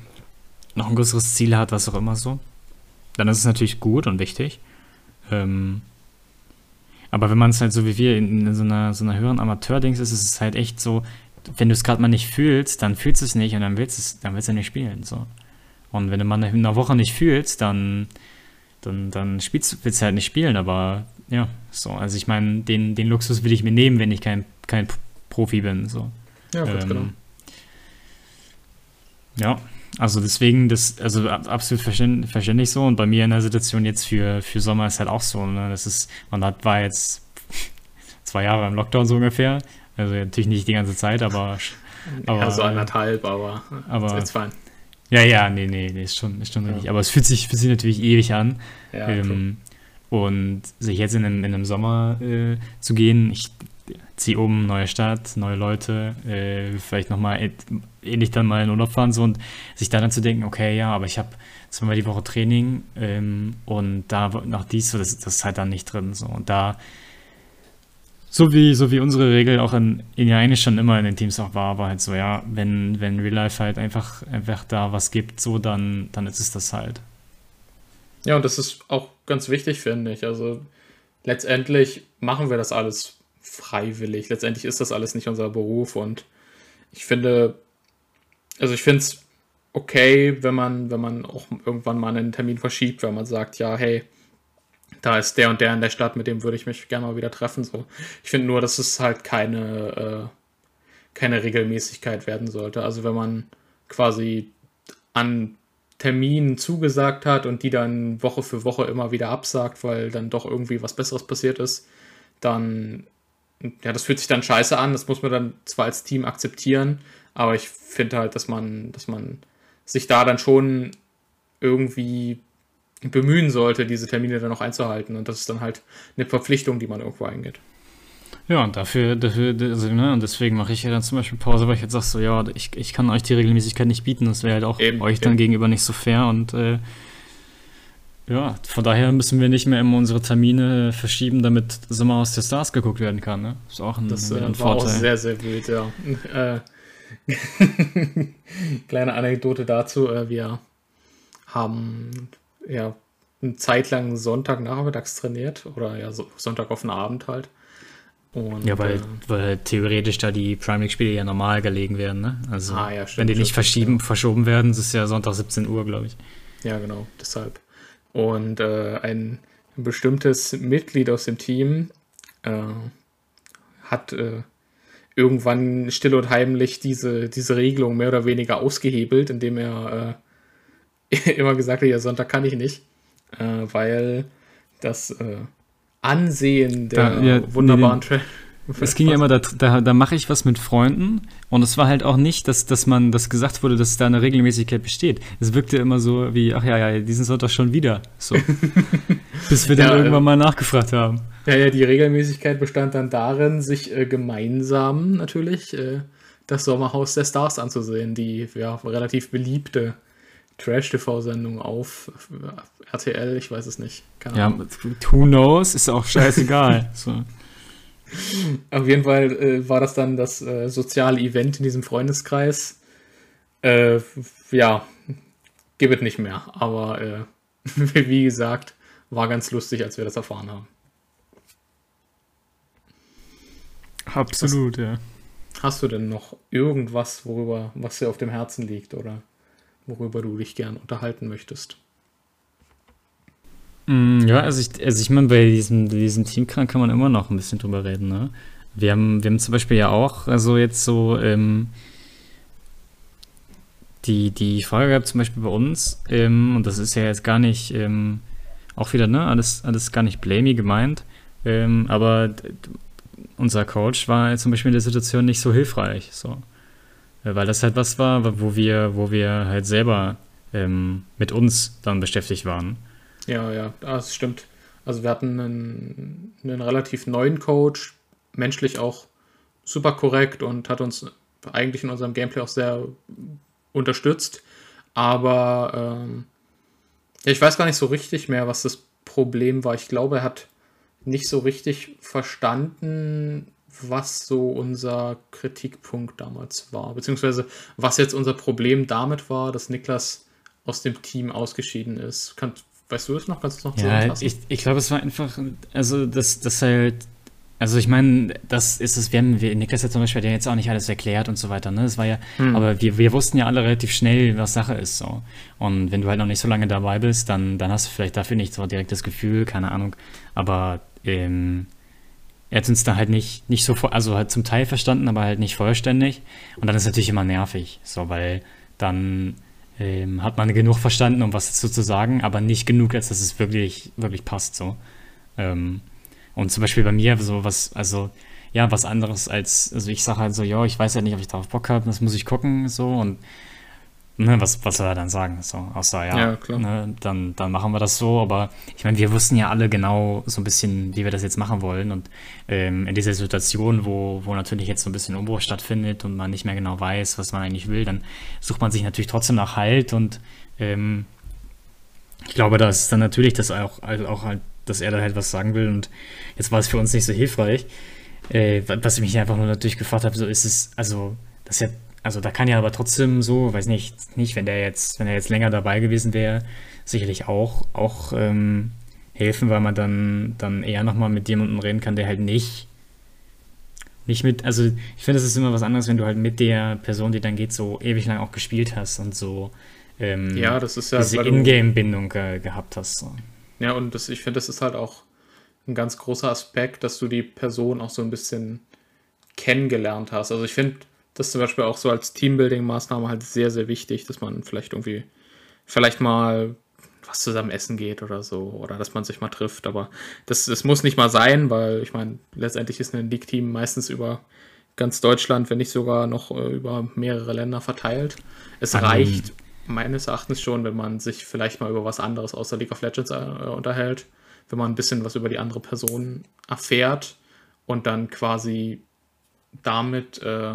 S2: noch ein größeres Ziel hat, was auch immer so, dann ist es natürlich gut und wichtig. Ähm, aber wenn man es halt so wie wir in, in so einer, so einer höheren Amateur-Dings ist, ist es halt echt so, wenn du es gerade mal nicht fühlst, dann fühlst du es nicht und dann willst du es, dann willst du nicht spielen. So. Und wenn du mal in einer Woche nicht fühlst, dann, dann, dann spielst, willst du halt nicht spielen, aber ja, so. Also ich meine, den, den Luxus will ich mir nehmen, wenn ich kein, kein Profi bin. So. Ja, ganz ähm, genau. Ja, also deswegen, das, also absolut verständlich so. Und bei mir in der Situation jetzt für, für Sommer ist halt auch so. Ne? Das ist, man hat, war jetzt zwei Jahre im Lockdown so ungefähr. Also natürlich nicht die ganze Zeit, aber.
S1: aber ja, so anderthalb, aber,
S2: aber ist fein. Ja, ja, nee, nee, nee, ist schon, ist schon ja. richtig. Aber es fühlt sich, fühlt sich natürlich ewig an. Ja, ähm, und sich jetzt in einem, in einem Sommer äh, zu gehen, ich ziehe um, neue Stadt, neue Leute, äh, vielleicht nochmal ähnlich dann mal in Urlaub fahren so und sich da dann zu denken, okay, ja, aber ich habe zweimal die Woche Training ähm, und da nach dies, so, das, das ist halt dann nicht drin. So. Und da so wie, so wie unsere Regel auch in, in ja eigentlich schon immer in den Teams auch war, war halt so, ja, wenn, wenn Real Life halt einfach, einfach da was gibt, so, dann, dann ist es das halt.
S1: Ja, und das ist auch ganz wichtig, finde ich. Also letztendlich machen wir das alles freiwillig. Letztendlich ist das alles nicht unser Beruf und ich finde, also ich finde es okay, wenn man, wenn man auch irgendwann mal einen Termin verschiebt, wenn man sagt, ja, hey, da ist der und der in der Stadt, mit dem würde ich mich gerne mal wieder treffen. So. Ich finde nur, dass es halt keine, äh, keine Regelmäßigkeit werden sollte. Also wenn man quasi an Terminen zugesagt hat und die dann Woche für Woche immer wieder absagt, weil dann doch irgendwie was Besseres passiert ist, dann, ja, das fühlt sich dann scheiße an. Das muss man dann zwar als Team akzeptieren, aber ich finde halt, dass man, dass man sich da dann schon irgendwie bemühen sollte, diese Termine dann auch einzuhalten. Und das ist dann halt eine Verpflichtung, die man irgendwo eingeht.
S2: Ja, und dafür, dafür also, ne, und deswegen mache ich ja dann zum Beispiel Pause, weil ich jetzt sage so, ja, ich, ich kann euch die Regelmäßigkeit nicht bieten, das wäre halt auch eben, euch dann eben. gegenüber nicht so fair und äh, ja, von daher müssen wir nicht mehr immer unsere Termine verschieben, damit Sommer aus der Stars geguckt werden kann, ne?
S1: Ist auch ein, das, ein, ein äh, war Vorteil. auch sehr, sehr wild, ja. Äh, kleine Anekdote dazu, äh, wir haben ja eine Zeit lang Sonntagnachmittags trainiert oder ja so Sonntag auf den Abend halt.
S2: Und, ja, weil, äh, weil halt theoretisch da die Prime League-Spiele ja normal gelegen werden, ne? Also ah, ja, stimmt, wenn die nicht verschieben, ja. verschoben werden, ist es ja Sonntag 17 Uhr, glaube ich.
S1: Ja, genau, deshalb. Und äh, ein bestimmtes Mitglied aus dem Team äh, hat äh, irgendwann still und heimlich diese, diese Regelung mehr oder weniger ausgehebelt, indem er äh, immer gesagt ja, Sonntag kann ich nicht, äh, weil das äh, Ansehen der da, ja, wunderbaren
S2: nee, Es ging ja immer, da, da, da mache ich was mit Freunden und es war halt auch nicht, dass, dass man das gesagt wurde, dass da eine Regelmäßigkeit besteht. Es wirkte immer so wie, ach ja, ja, diesen Sonntag schon wieder. So. Bis wir dann ja, irgendwann mal nachgefragt haben.
S1: Ja, ja, die Regelmäßigkeit bestand dann darin, sich äh, gemeinsam natürlich äh, das Sommerhaus der Stars anzusehen, die ja relativ beliebte Trash-TV-Sendung auf RTL, ich weiß es nicht.
S2: Keine ja, who knows, ist auch scheißegal. so.
S1: Auf jeden Fall äh, war das dann das äh, soziale Event in diesem Freundeskreis. Äh, ja, gibt es nicht mehr. Aber äh, wie gesagt, war ganz lustig, als wir das erfahren haben.
S2: Absolut, hast, ja.
S1: Hast du denn noch irgendwas, worüber, was dir auf dem Herzen liegt, oder? worüber du dich gern unterhalten möchtest.
S2: Mm, ja, also ich, also ich meine, bei diesem, diesem Teamkrank kann man immer noch ein bisschen drüber reden, ne? Wir haben, wir haben zum Beispiel ja auch, also jetzt so, ähm, die, die Frage gab zum Beispiel bei uns, ähm, und das ist ja jetzt gar nicht, ähm, auch wieder, ne, alles, alles gar nicht blamey gemeint, ähm, aber unser Coach war zum Beispiel in der Situation nicht so hilfreich, so. Äh, weil das halt was war, wo wir, wo wir halt selber ähm, mit uns dann beschäftigt waren.
S1: Ja, ja, das stimmt. Also wir hatten einen, einen relativ neuen Coach, menschlich auch super korrekt und hat uns eigentlich in unserem Gameplay auch sehr unterstützt. Aber ähm, ich weiß gar nicht so richtig mehr, was das Problem war. Ich glaube, er hat nicht so richtig verstanden, was so unser Kritikpunkt damals war, beziehungsweise was jetzt unser Problem damit war, dass Niklas aus dem Team ausgeschieden ist. Kann, weißt du das noch? Kannst du es noch
S2: ja, Ich, ich glaube, es war einfach, also dass das halt Also ich meine, das ist es, wir haben, wir, Niklas hat zum Beispiel ja jetzt auch nicht alles erklärt und so weiter, ne? Das war ja, hm. aber wir, wir wussten ja alle relativ schnell, was Sache ist so. Und wenn du halt noch nicht so lange dabei bist, dann, dann hast du vielleicht dafür nicht so direkt das Gefühl, keine Ahnung. Aber ähm, er hat uns da halt nicht, nicht so, also halt zum Teil verstanden, aber halt nicht vollständig. Und dann ist es natürlich immer nervig, so, weil dann ähm, hat man genug verstanden, um was dazu zu sagen, aber nicht genug, als dass es wirklich, wirklich passt, so. Ähm, und zum Beispiel bei mir so was, also ja, was anderes als, also ich sage halt so, ja, ich weiß ja nicht, ob ich darauf Bock habe, das muss ich gucken, so und ne, was, was soll er dann sagen? So, außer ja, ja klar. Ne, dann, dann machen wir das so, aber ich meine, wir wussten ja alle genau so ein bisschen, wie wir das jetzt machen wollen und ähm, in dieser Situation, wo, wo natürlich jetzt so ein bisschen Umbruch stattfindet und man nicht mehr genau weiß, was man eigentlich will, dann sucht man sich natürlich trotzdem nach Halt und ähm, ich glaube, dass dann natürlich das auch, also auch halt dass er da halt was sagen will. Und jetzt war es für uns nicht so hilfreich. Äh, was ich mich einfach nur natürlich gefragt habe, so ist es, also, das ja, also da kann ja aber trotzdem so, weiß nicht, nicht, wenn der jetzt, wenn er jetzt länger dabei gewesen wäre, sicherlich auch, auch ähm, helfen, weil man dann, dann eher nochmal mit jemandem reden kann, der halt nicht nicht mit, also ich finde, es ist immer was anderes, wenn du halt mit der Person, die dann geht, so ewig lang auch gespielt hast und so
S1: ähm, ja, das ist ja,
S2: diese Ingame-Bindung ge gehabt hast. So.
S1: Ja, und das, ich finde, das ist halt auch ein ganz großer Aspekt, dass du die Person auch so ein bisschen kennengelernt hast. Also ich finde das zum Beispiel auch so als Teambuilding-Maßnahme halt sehr, sehr wichtig, dass man vielleicht irgendwie, vielleicht mal was zusammen essen geht oder so, oder dass man sich mal trifft. Aber das, das muss nicht mal sein, weil ich meine, letztendlich ist ein League-Team meistens über ganz Deutschland, wenn nicht sogar noch äh, über mehrere Länder verteilt. Es reicht meines Erachtens schon, wenn man sich vielleicht mal über was anderes außer League of Legends äh, unterhält, wenn man ein bisschen was über die andere Person erfährt und dann quasi damit äh,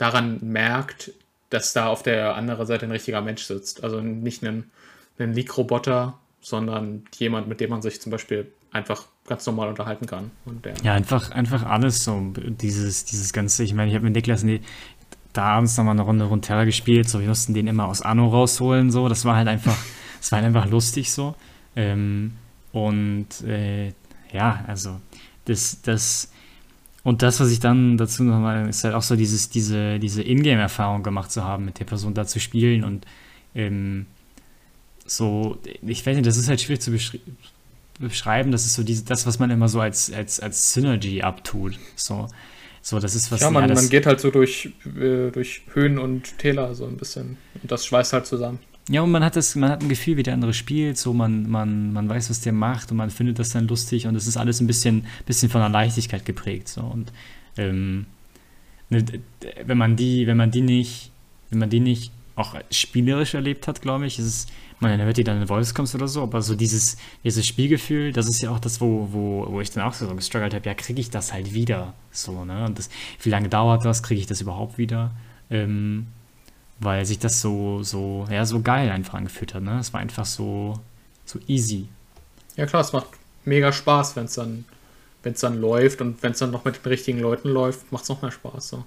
S1: daran merkt, dass da auf der anderen Seite ein richtiger Mensch sitzt. Also nicht ein, ein League-Roboter, sondern jemand, mit dem man sich zum Beispiel einfach ganz normal unterhalten kann.
S2: ja, einfach, einfach alles so, dieses, dieses ganze, ich meine, ich habe mit Niklas nee, da abends nochmal eine Runde Runeterra gespielt, so wir mussten den immer aus Anno rausholen, so, das war halt einfach, das war halt einfach lustig so. Ähm, und äh, ja, also das, das und das, was ich dann dazu nochmal, ist halt auch so dieses, diese, diese Ingame-Erfahrung gemacht zu haben, mit der Person da zu spielen und ähm, so, ich weiß nicht, das ist halt schwierig zu beschreiben, das ist so diese, das, was man immer so als, als, als Synergy abtut. So, so, das ist was.
S1: Ja, man, ja, man geht halt so durch, äh, durch Höhen und Täler so ein bisschen. Und das schweißt halt zusammen.
S2: Ja, und man hat das, man hat ein Gefühl, wie der andere spielt, so man, man, man weiß, was der macht und man findet das dann lustig und es ist alles ein bisschen, bisschen von der Leichtigkeit geprägt. So. Und ähm, ne, wenn man die, wenn man die nicht, wenn man die nicht auch spielerisch erlebt hat, glaube ich, ist es man hört die dann in Voice kommst oder so, aber so dieses, dieses Spielgefühl, das ist ja auch das, wo, wo, wo ich dann auch so gestruggelt habe, ja, kriege ich das halt wieder so, ne? Und das, wie lange dauert das, kriege ich das überhaupt wieder? Ähm, weil sich das so, so, ja, so geil einfach angefühlt hat, ne? Es war einfach so, so easy.
S1: Ja klar, es macht mega Spaß, wenn es dann, wenn es dann läuft und wenn es dann noch mit den richtigen Leuten läuft, macht es noch mehr Spaß. So.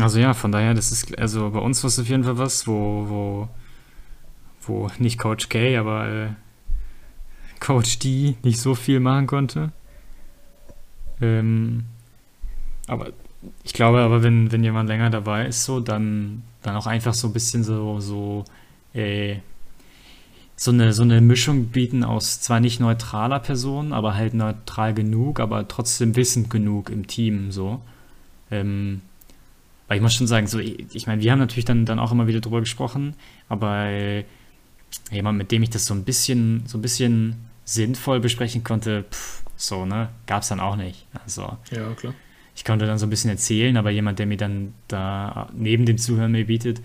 S2: Also ja, von daher, das ist, also bei uns war es auf jeden Fall was, wo, wo, wo nicht Coach K, aber äh, Coach D nicht so viel machen konnte. Ähm, aber ich glaube aber, wenn, wenn jemand länger dabei ist, so, dann, dann auch einfach so ein bisschen so, so, äh, so eine, so eine Mischung bieten aus zwar nicht neutraler Person, aber halt neutral genug, aber trotzdem wissend genug im Team, so. Ähm, weil ich muss schon sagen, so, ich meine, wir haben natürlich dann, dann auch immer wieder drüber gesprochen, aber äh, jemand, mit dem ich das so ein bisschen, so ein bisschen sinnvoll besprechen konnte, pff, so, ne, gab es dann auch nicht. Also,
S1: ja, klar.
S2: Ich konnte dann so ein bisschen erzählen, aber jemand, der mir dann da neben dem Zuhören mir bietet,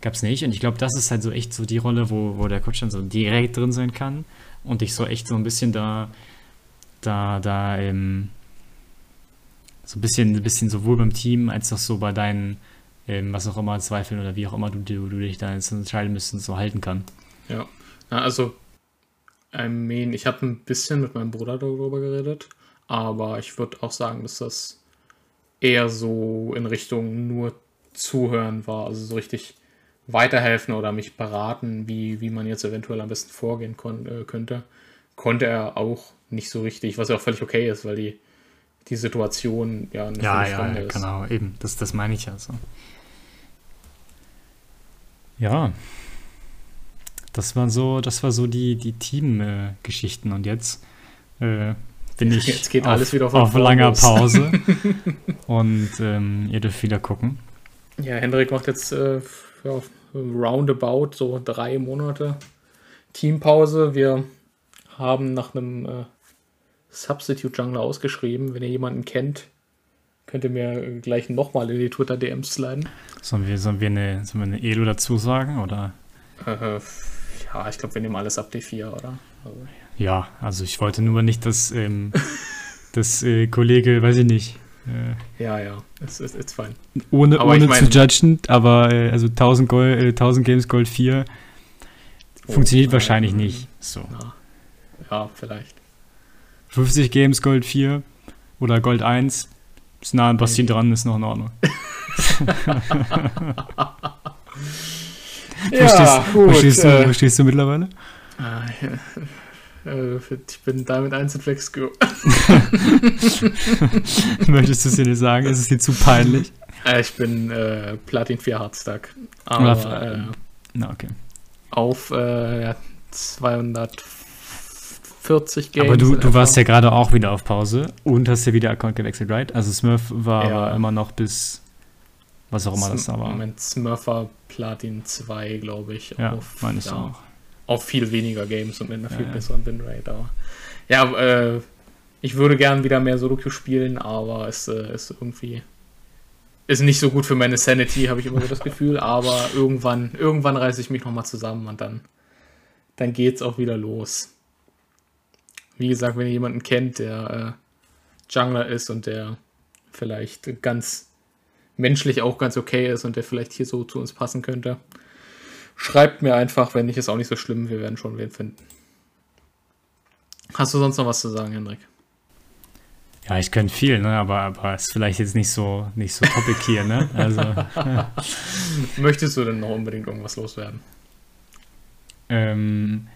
S2: gab es nicht. Und ich glaube, das ist halt so echt so die Rolle, wo, wo der Coach dann so direkt drin sein kann und ich so echt so ein bisschen da, da, da, ähm, so ein bisschen, ein bisschen sowohl beim Team als auch so bei deinen, ähm, was auch immer, Zweifeln oder wie auch immer du, du, du dich da jetzt entscheiden müsstest, so halten kann.
S1: Ja, ja also, I mean, ich habe ein bisschen mit meinem Bruder darüber geredet, aber ich würde auch sagen, dass das eher so in Richtung nur zuhören war, also so richtig weiterhelfen oder mich beraten, wie, wie man jetzt eventuell am besten vorgehen äh, könnte, konnte er auch nicht so richtig, was ja auch völlig okay ist, weil die, die Situation ja
S2: eine ja, ja, ja, ist. genau, eben. Das, das meine ich ja so. Ja. Das war so, das war so die, die Team-Geschichten. Äh, und jetzt äh, bin ich
S1: jetzt geht auf, alles wieder
S2: auf langer Pause. und ähm, ihr dürft wieder gucken.
S1: Ja, Hendrik macht jetzt äh, ja, roundabout so drei Monate Teampause. Wir haben nach einem äh, Substitute Jungler ausgeschrieben. Wenn ihr jemanden kennt, könnt ihr mir gleich nochmal in die Twitter-DMs sliden.
S2: Sollen wir, sollen, wir eine, sollen wir eine Elo dazu sagen? Oder?
S1: Äh, ja, ich glaube, wir nehmen alles ab D4, oder?
S2: Also. Ja, also ich wollte nur nicht, dass ähm, das äh, Kollege, weiß ich nicht.
S1: Äh, ja, ja, it's, it's, it's fine.
S2: Ohne, ohne ich mein, zu judgen, aber äh, also 1000, Gold, 1000 Games Gold 4 oh, funktioniert wahrscheinlich nicht. So.
S1: Na, ja, vielleicht.
S2: 50 Games Gold 4 oder Gold 1 ist nah an Basti dran, ist noch in Ordnung. ja, verstehst, gut, verstehst, du, äh, verstehst du mittlerweile? Ah,
S1: ja. Äh, ich bin damit Einzelflex Go.
S2: Möchtest du es dir nicht sagen? Ist es dir zu peinlich?
S1: Äh, ich bin äh, Platin 4 Hardstack. Aber,
S2: äh, Na, okay.
S1: Auf äh, 200 40
S2: Games. Aber du, du warst ja gerade auch wieder auf Pause und hast ja wieder Account gewechselt, right? Also Smurf war ja. immer noch bis was auch immer das da war.
S1: Moment, Smurf war Platin 2, glaube ich.
S2: Ja, auf, meine ich ja, auch.
S1: Auf viel weniger Games und mit einer viel ja, besseren Winrate. Aber ja, äh, ich würde gern wieder mehr Solo-Queue spielen, aber es äh, ist irgendwie ist nicht so gut für meine Sanity, habe ich immer so das Gefühl. Aber irgendwann, irgendwann reiße ich mich nochmal zusammen und dann, dann es auch wieder los wie gesagt, wenn ihr jemanden kennt, der äh, Jungler ist und der vielleicht ganz menschlich auch ganz okay ist und der vielleicht hier so zu uns passen könnte, schreibt mir einfach, wenn nicht, ist auch nicht so schlimm, wir werden schon wen finden. Hast du sonst noch was zu sagen, Hendrik?
S2: Ja, ich könnte viel, ne? aber, aber ist vielleicht jetzt nicht so, nicht so topic hier. Ne? Also,
S1: Möchtest du denn noch unbedingt irgendwas loswerden?
S2: Ähm,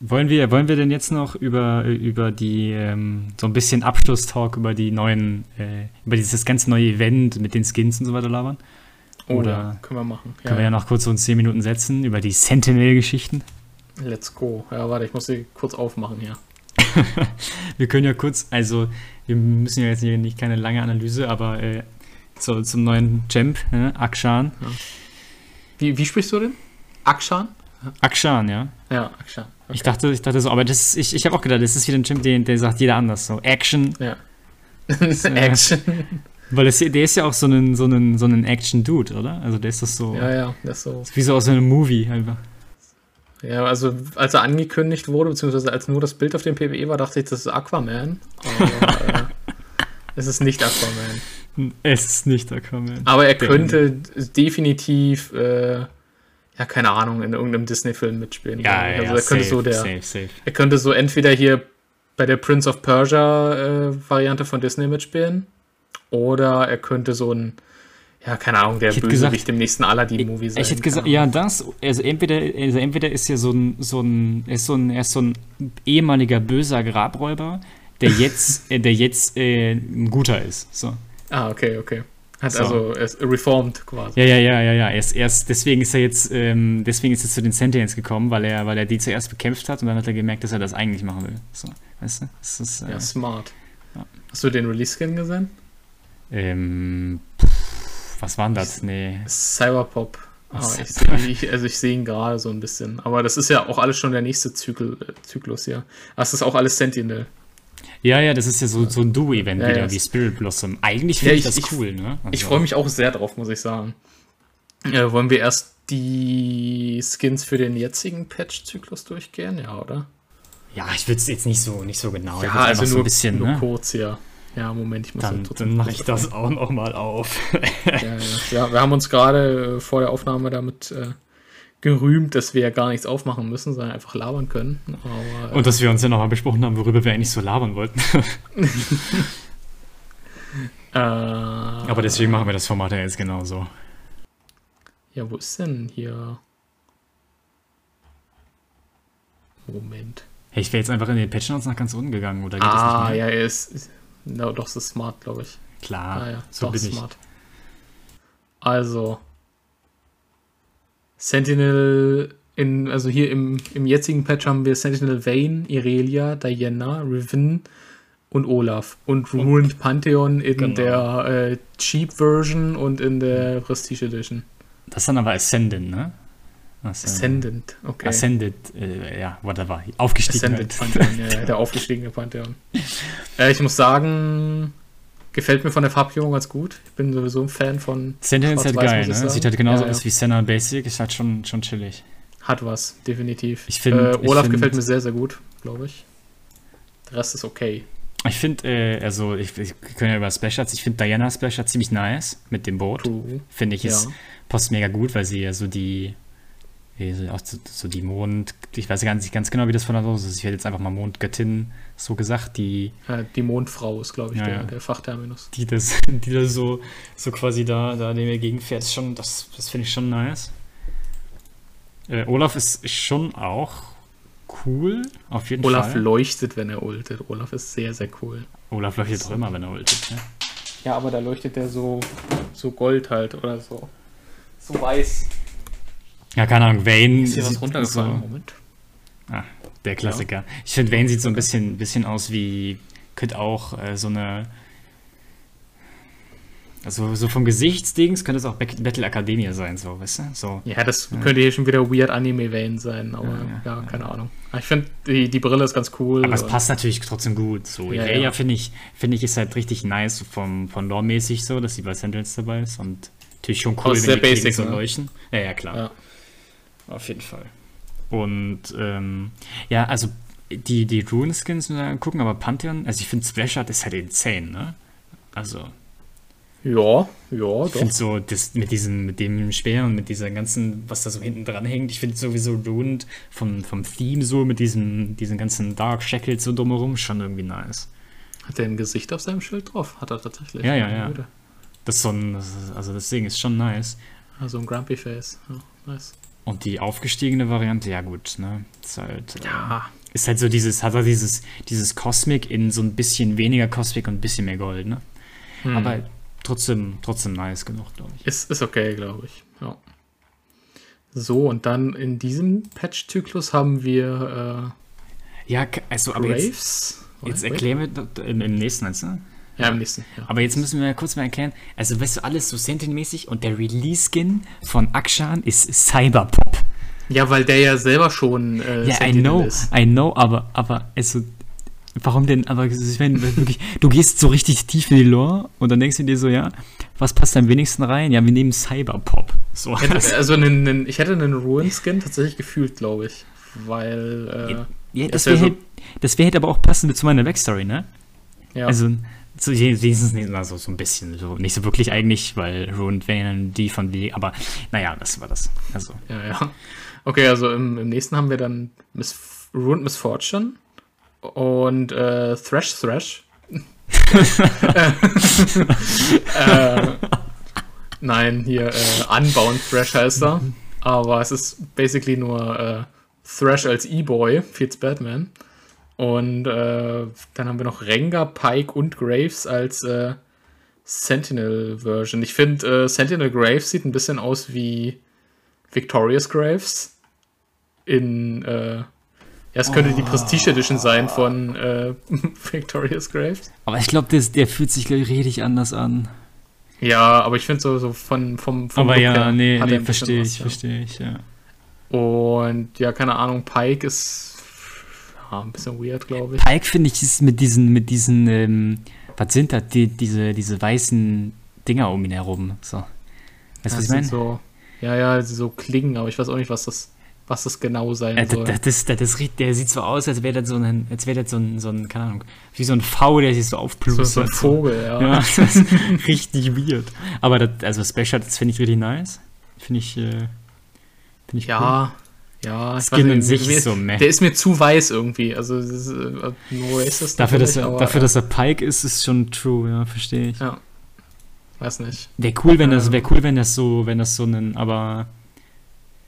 S2: wollen wir, wollen wir denn jetzt noch über, über die, ähm, so ein bisschen Abschlusstalk über die neuen, äh, über dieses ganz neue Event mit den Skins und so weiter labern?
S1: Oder oh, können wir machen.
S2: Ja, können wir ja noch kurz so in 10 Minuten setzen über die Sentinel-Geschichten?
S1: Let's go. Ja, warte, ich muss sie kurz aufmachen hier.
S2: wir können ja kurz, also wir müssen ja jetzt hier nicht keine lange Analyse, aber äh, so, zum neuen Champ, äh, Akshan. Ja.
S1: Wie, wie sprichst du denn? Akshan?
S2: Akshan, ja.
S1: Ja, Akshan.
S2: Okay. Ich dachte, ich dachte so, aber das, ich, ich habe auch gedacht, das ist wieder ein Chimp, den, der sagt jeder anders. So, Action.
S1: Ja. Action.
S2: Weil das, der ist ja auch so ein, so ein, so ein Action-Dude, oder? Also der ist das so.
S1: Ja, ja, das ist so.
S2: Ist wie so aus einem Movie einfach.
S1: Ja, also als er angekündigt wurde, beziehungsweise als nur das Bild auf dem PWE war, dachte ich, das ist Aquaman. Aber äh, es ist nicht Aquaman.
S2: Es ist nicht Aquaman.
S1: Aber er könnte definitiv äh, ja, keine Ahnung, in irgendeinem Disney-Film mitspielen.
S2: Ja, also ja,
S1: er könnte
S2: safe,
S1: so der,
S2: safe, safe.
S1: Er könnte so entweder hier bei der Prince of Persia-Variante äh, von Disney mitspielen oder er könnte so ein, ja, keine Ahnung, der Bösewicht im nächsten Aladdin-Movie sein.
S2: Ich hätte gesagt, ja, das, also entweder, also entweder ist er so ein, so ein, er ist so ein, er ist so ein ehemaliger böser Grabräuber, der jetzt, der jetzt äh, ein guter ist. So.
S1: Ah, okay, okay. Hat so. also er ist reformed quasi.
S2: Ja, ja, ja, ja, ja. Er ist erst, deswegen ist er jetzt, ähm, deswegen ist er zu den Sentinels gekommen, weil er, weil er die zuerst bekämpft hat und dann hat er gemerkt, dass er das eigentlich machen will. So, weißt du? Das ist,
S1: äh, ja, smart. Ja. Hast du den Release-Skin gesehen?
S2: Ähm, pff, was war denn das? Nee.
S1: Cyberpop. Ah, ich seh, ich, also ich sehe ihn gerade so ein bisschen. Aber das ist ja auch alles schon der nächste Zyklus, äh, Zyklus hier. Das ist auch alles Sentinel.
S2: Ja, ja, das ist ja so, so ein Duo-Event ja, wieder, ja. wie Spirit Blossom. Eigentlich finde ja, ich, ich, das cool, ne?
S1: Also. Ich freue mich auch sehr drauf, muss ich sagen. Äh, wollen wir erst die Skins für den jetzigen Patch-Zyklus durchgehen, ja, oder?
S2: Ja, ich will es jetzt nicht so, nicht so genau.
S1: Ja, also nur, so ein bisschen, nur ne? kurz, ja. Ja, Moment, ich muss
S2: Dann, dann mache ich das auch nochmal auf.
S1: ja, ja. ja, wir haben uns gerade äh, vor der Aufnahme damit äh, gerühmt, dass wir ja gar nichts aufmachen müssen, sondern einfach labern können.
S2: Aber, Und dass wir uns ja nochmal besprochen haben, worüber wir eigentlich so labern wollten. äh, Aber deswegen machen wir das Format ja jetzt genauso.
S1: Ja, wo ist denn hier? Moment.
S2: Hey, ich wäre jetzt einfach in den Patch Notes nach ganz unten gegangen, oder geht
S1: ah,
S2: das nicht mehr?
S1: ja, er ist. ist no, doch, es ist smart, glaube ich.
S2: Klar,
S1: Ah, ja,
S2: so
S1: doch,
S2: bin ich.
S1: smart. Also. Sentinel. In, also hier im, im jetzigen Patch haben wir Sentinel Vayne, Irelia, Diana, Riven und Olaf. Und Ruined Pantheon in
S2: Genau.
S1: der äh, Cheap Version und in der Prestige Edition.
S2: Das ist dann aber Ascendant, ne? Das, äh,
S1: Ascendant, okay.
S2: Ascended, äh, ja, whatever. Aufgestiegen
S1: Ascendant
S2: halt.
S1: Pantheon, ja, der aufgestiegene Pantheon. Äh, ich muss sagen, gefällt mir von der Farbgebung ganz gut. Ich bin sowieso ein Fan von.
S2: Sentinel ist halt geil, ne? Sieht halt genauso
S1: Ja,
S2: aus
S1: ja.
S2: wie Senna Basic, ist halt schon, schon chillig.
S1: Hat was, definitiv.
S2: Ich find-
S1: äh, Olaf
S2: find-
S1: gefällt mir sehr, sehr gut, glaube ich. Der Rest ist okay.
S2: Ich finde, äh, also, ich, ich können ja über Splashards, ich finde Diana Splashard ziemlich nice mit dem Boot. Finde ich, ist,
S1: Ja.
S2: passt mega gut, weil sie ja so die, auch so, so die Mond, ich weiß gar nicht ganz genau, wie das von der los ist. Ich hätte jetzt einfach mal Mondgöttin so gesagt, die,
S1: Äh, die Mondfrau ist, glaube ich,
S2: Ja,
S1: der,
S2: ja.
S1: der Fachterminus.
S2: die das, die da so, so quasi da, da dem entgegenfährt, ist schon, das, das finde ich schon nice. Äh, Olaf ist, schon auch cool, auf jeden
S1: Olaf
S2: Fall.
S1: leuchtet, wenn er ultet. Olaf ist sehr, sehr cool.
S2: Olaf leuchtet doch immer, wenn er ultet. Ne?
S1: Ja, aber da leuchtet der so, so Gold halt oder so. So weiß.
S2: Ja, keine Ahnung, Vayne.
S1: Ist hier was runtergefallen?
S2: So,
S1: Moment.
S2: ah, der Klassiker. Ich finde, Vayne sieht so ein bisschen, bisschen aus wie, könnte auch äh, so eine. Also so vom Gesichtsdings könnte es auch Battle Academia sein, so, weißt du? So.
S1: Ja, das
S2: Ja.
S1: könnte hier schon wieder Weird Anime Vane sein, aber
S2: Ja,
S1: ja,
S2: ja,
S1: keine Ahnung. Ich finde, die, die Brille ist ganz cool.
S2: Aber es passt natürlich trotzdem gut. So,
S1: Ja, ja.
S2: finde ich, finde ich, ist halt richtig nice vom, von Lore-mäßig so, dass sie bei Sentinels dabei ist und natürlich schon cool,
S1: ist
S2: wenn die
S1: basic,
S2: so
S1: ne?
S2: leuchten. Ja, ja, klar. Auf jeden Fall. Und ähm, ja, also die, die Rune-Skins müssen wir gucken, aber Pantheon, also ich finde Splashard ist halt insane, ne? Also,
S1: Ja, ja,
S2: ich
S1: doch.
S2: finde so, das mit diesem, mit dem Speer und mit dieser ganzen, was da so hinten dran hängt, ich finde sowieso Rune vom, vom Theme so, mit diesem, diesen ganzen Dark Shackles so drumherum, schon irgendwie nice.
S1: Hat er ein Gesicht auf seinem Schild drauf? Hat er tatsächlich.
S2: Ja, ja, ja. Das ist so ein, das ist, also das Ding ist schon nice.
S1: Also ein Grumpy Face. Ja, nice.
S2: Und die aufgestiegene Variante, ja gut, ne? Ist halt, äh,
S1: Ja,
S2: ist halt so dieses, hat er dieses, dieses Cosmic in so ein bisschen weniger Cosmic und ein bisschen mehr Gold, ne?
S1: hm.
S2: Aber trotzdem, trotzdem nice genug, glaube ich.
S1: ist, ist okay, glaube ich. Ja. So, und dann in diesem Patch-Zyklus haben wir
S2: Ja, k- also,
S1: äh,
S2: aber jetzt,
S1: Graves.
S2: jetzt
S1: Wait.
S2: erklären wir im, im nächsten, du?
S1: Ja, im nächsten. Ja.
S2: Aber jetzt müssen wir kurz mal erklären, also weißt du, alles so Sentinel-mäßig und der Release-Skin von Akshan ist Cyberpop.
S1: ja, weil der ja selber schon äh,
S2: Ja, I
S1: Sentinel
S2: know,
S1: ist.
S2: I know, aber, aber, also, warum denn, aber, ich meine, wirklich, du gehst so richtig tief in die Lore und dann denkst du dir so, ja, was passt am wenigsten rein? Ja, wir nehmen Cyberpop. So,
S1: Also einen, einen, ich hätte einen Ruin-Skin tatsächlich gefühlt, glaube ich. Weil, äh,
S2: ja, das
S1: wär
S2: wäre
S1: so-
S2: halt, das wäre halt aber auch passend zu meiner Backstory, ne?
S1: ja.
S2: Also, so, wenigstens nicht, also so ein bisschen, so, nicht so wirklich eigentlich, weil Ruined wären die von die, aber naja, das war das. Also,
S1: Ja, ja. Okay, also im, im nächsten haben wir dann Miss, Ruined Misfortune und äh, Thrash Thrash. äh, nein, hier äh, Unbound Thrash heißt er. Aber es ist basically nur äh, Thrash als E-Boy, Fields Batman. Und äh, dann haben wir noch Rengar, Pike und Graves als äh, Sentinel-Version. Ich finde, äh, Sentinel Graves sieht ein bisschen aus wie Victorious Graves. In, äh, ja, es könnte die Prestige Edition sein von äh, Victorious Graves.
S2: aber ich glaube, der fühlt sich gleich richtig anders an.
S1: Ja, aber ich finde so, so von, vom, vom
S2: aber
S1: Look
S2: ja, nee, nee, verstehe ich,
S1: ja.
S2: verstehe ich, ja.
S1: Und ja, keine Ahnung, Pike ist ja, ein bisschen weird, glaube ich.
S2: Pike finde ich ist mit diesen, mit diesen, ähm, was sind das, die, diese, diese weißen Dinger um ihn herum, so. Weißt du, was ich meine?
S1: So, ja, ja, so Klingen, aber ich weiß auch nicht, was das, was das genau sein
S2: Äh,
S1: soll.
S2: das, das, das, das, der sieht so aus, als wäre das so ein, als wäre das so ein, so ein, keine Ahnung, wie so ein V, der sich so
S1: so,
S2: aufplustert.
S1: so ein Vogel, ja.
S2: Ja, das ist richtig weird. Aber das, also Special, das finde ich richtig nice. Finde ich, äh, finde ich
S1: Ja, ja.
S2: Skin
S1: nicht,
S2: an sich
S1: mir-
S2: ist so meh.
S1: Der ist mir zu weiß irgendwie. Also, das ist, äh, no racist.
S2: Dafür, dass er,
S1: aber,
S2: dafür, dass er Pike ist, ist schon true, ja, verstehe ich.
S1: Ja. Weiß nicht.
S2: Wäre cool, wenn das,
S1: Ähm.
S2: wäre cool, wenn das so, wenn das so ein, aber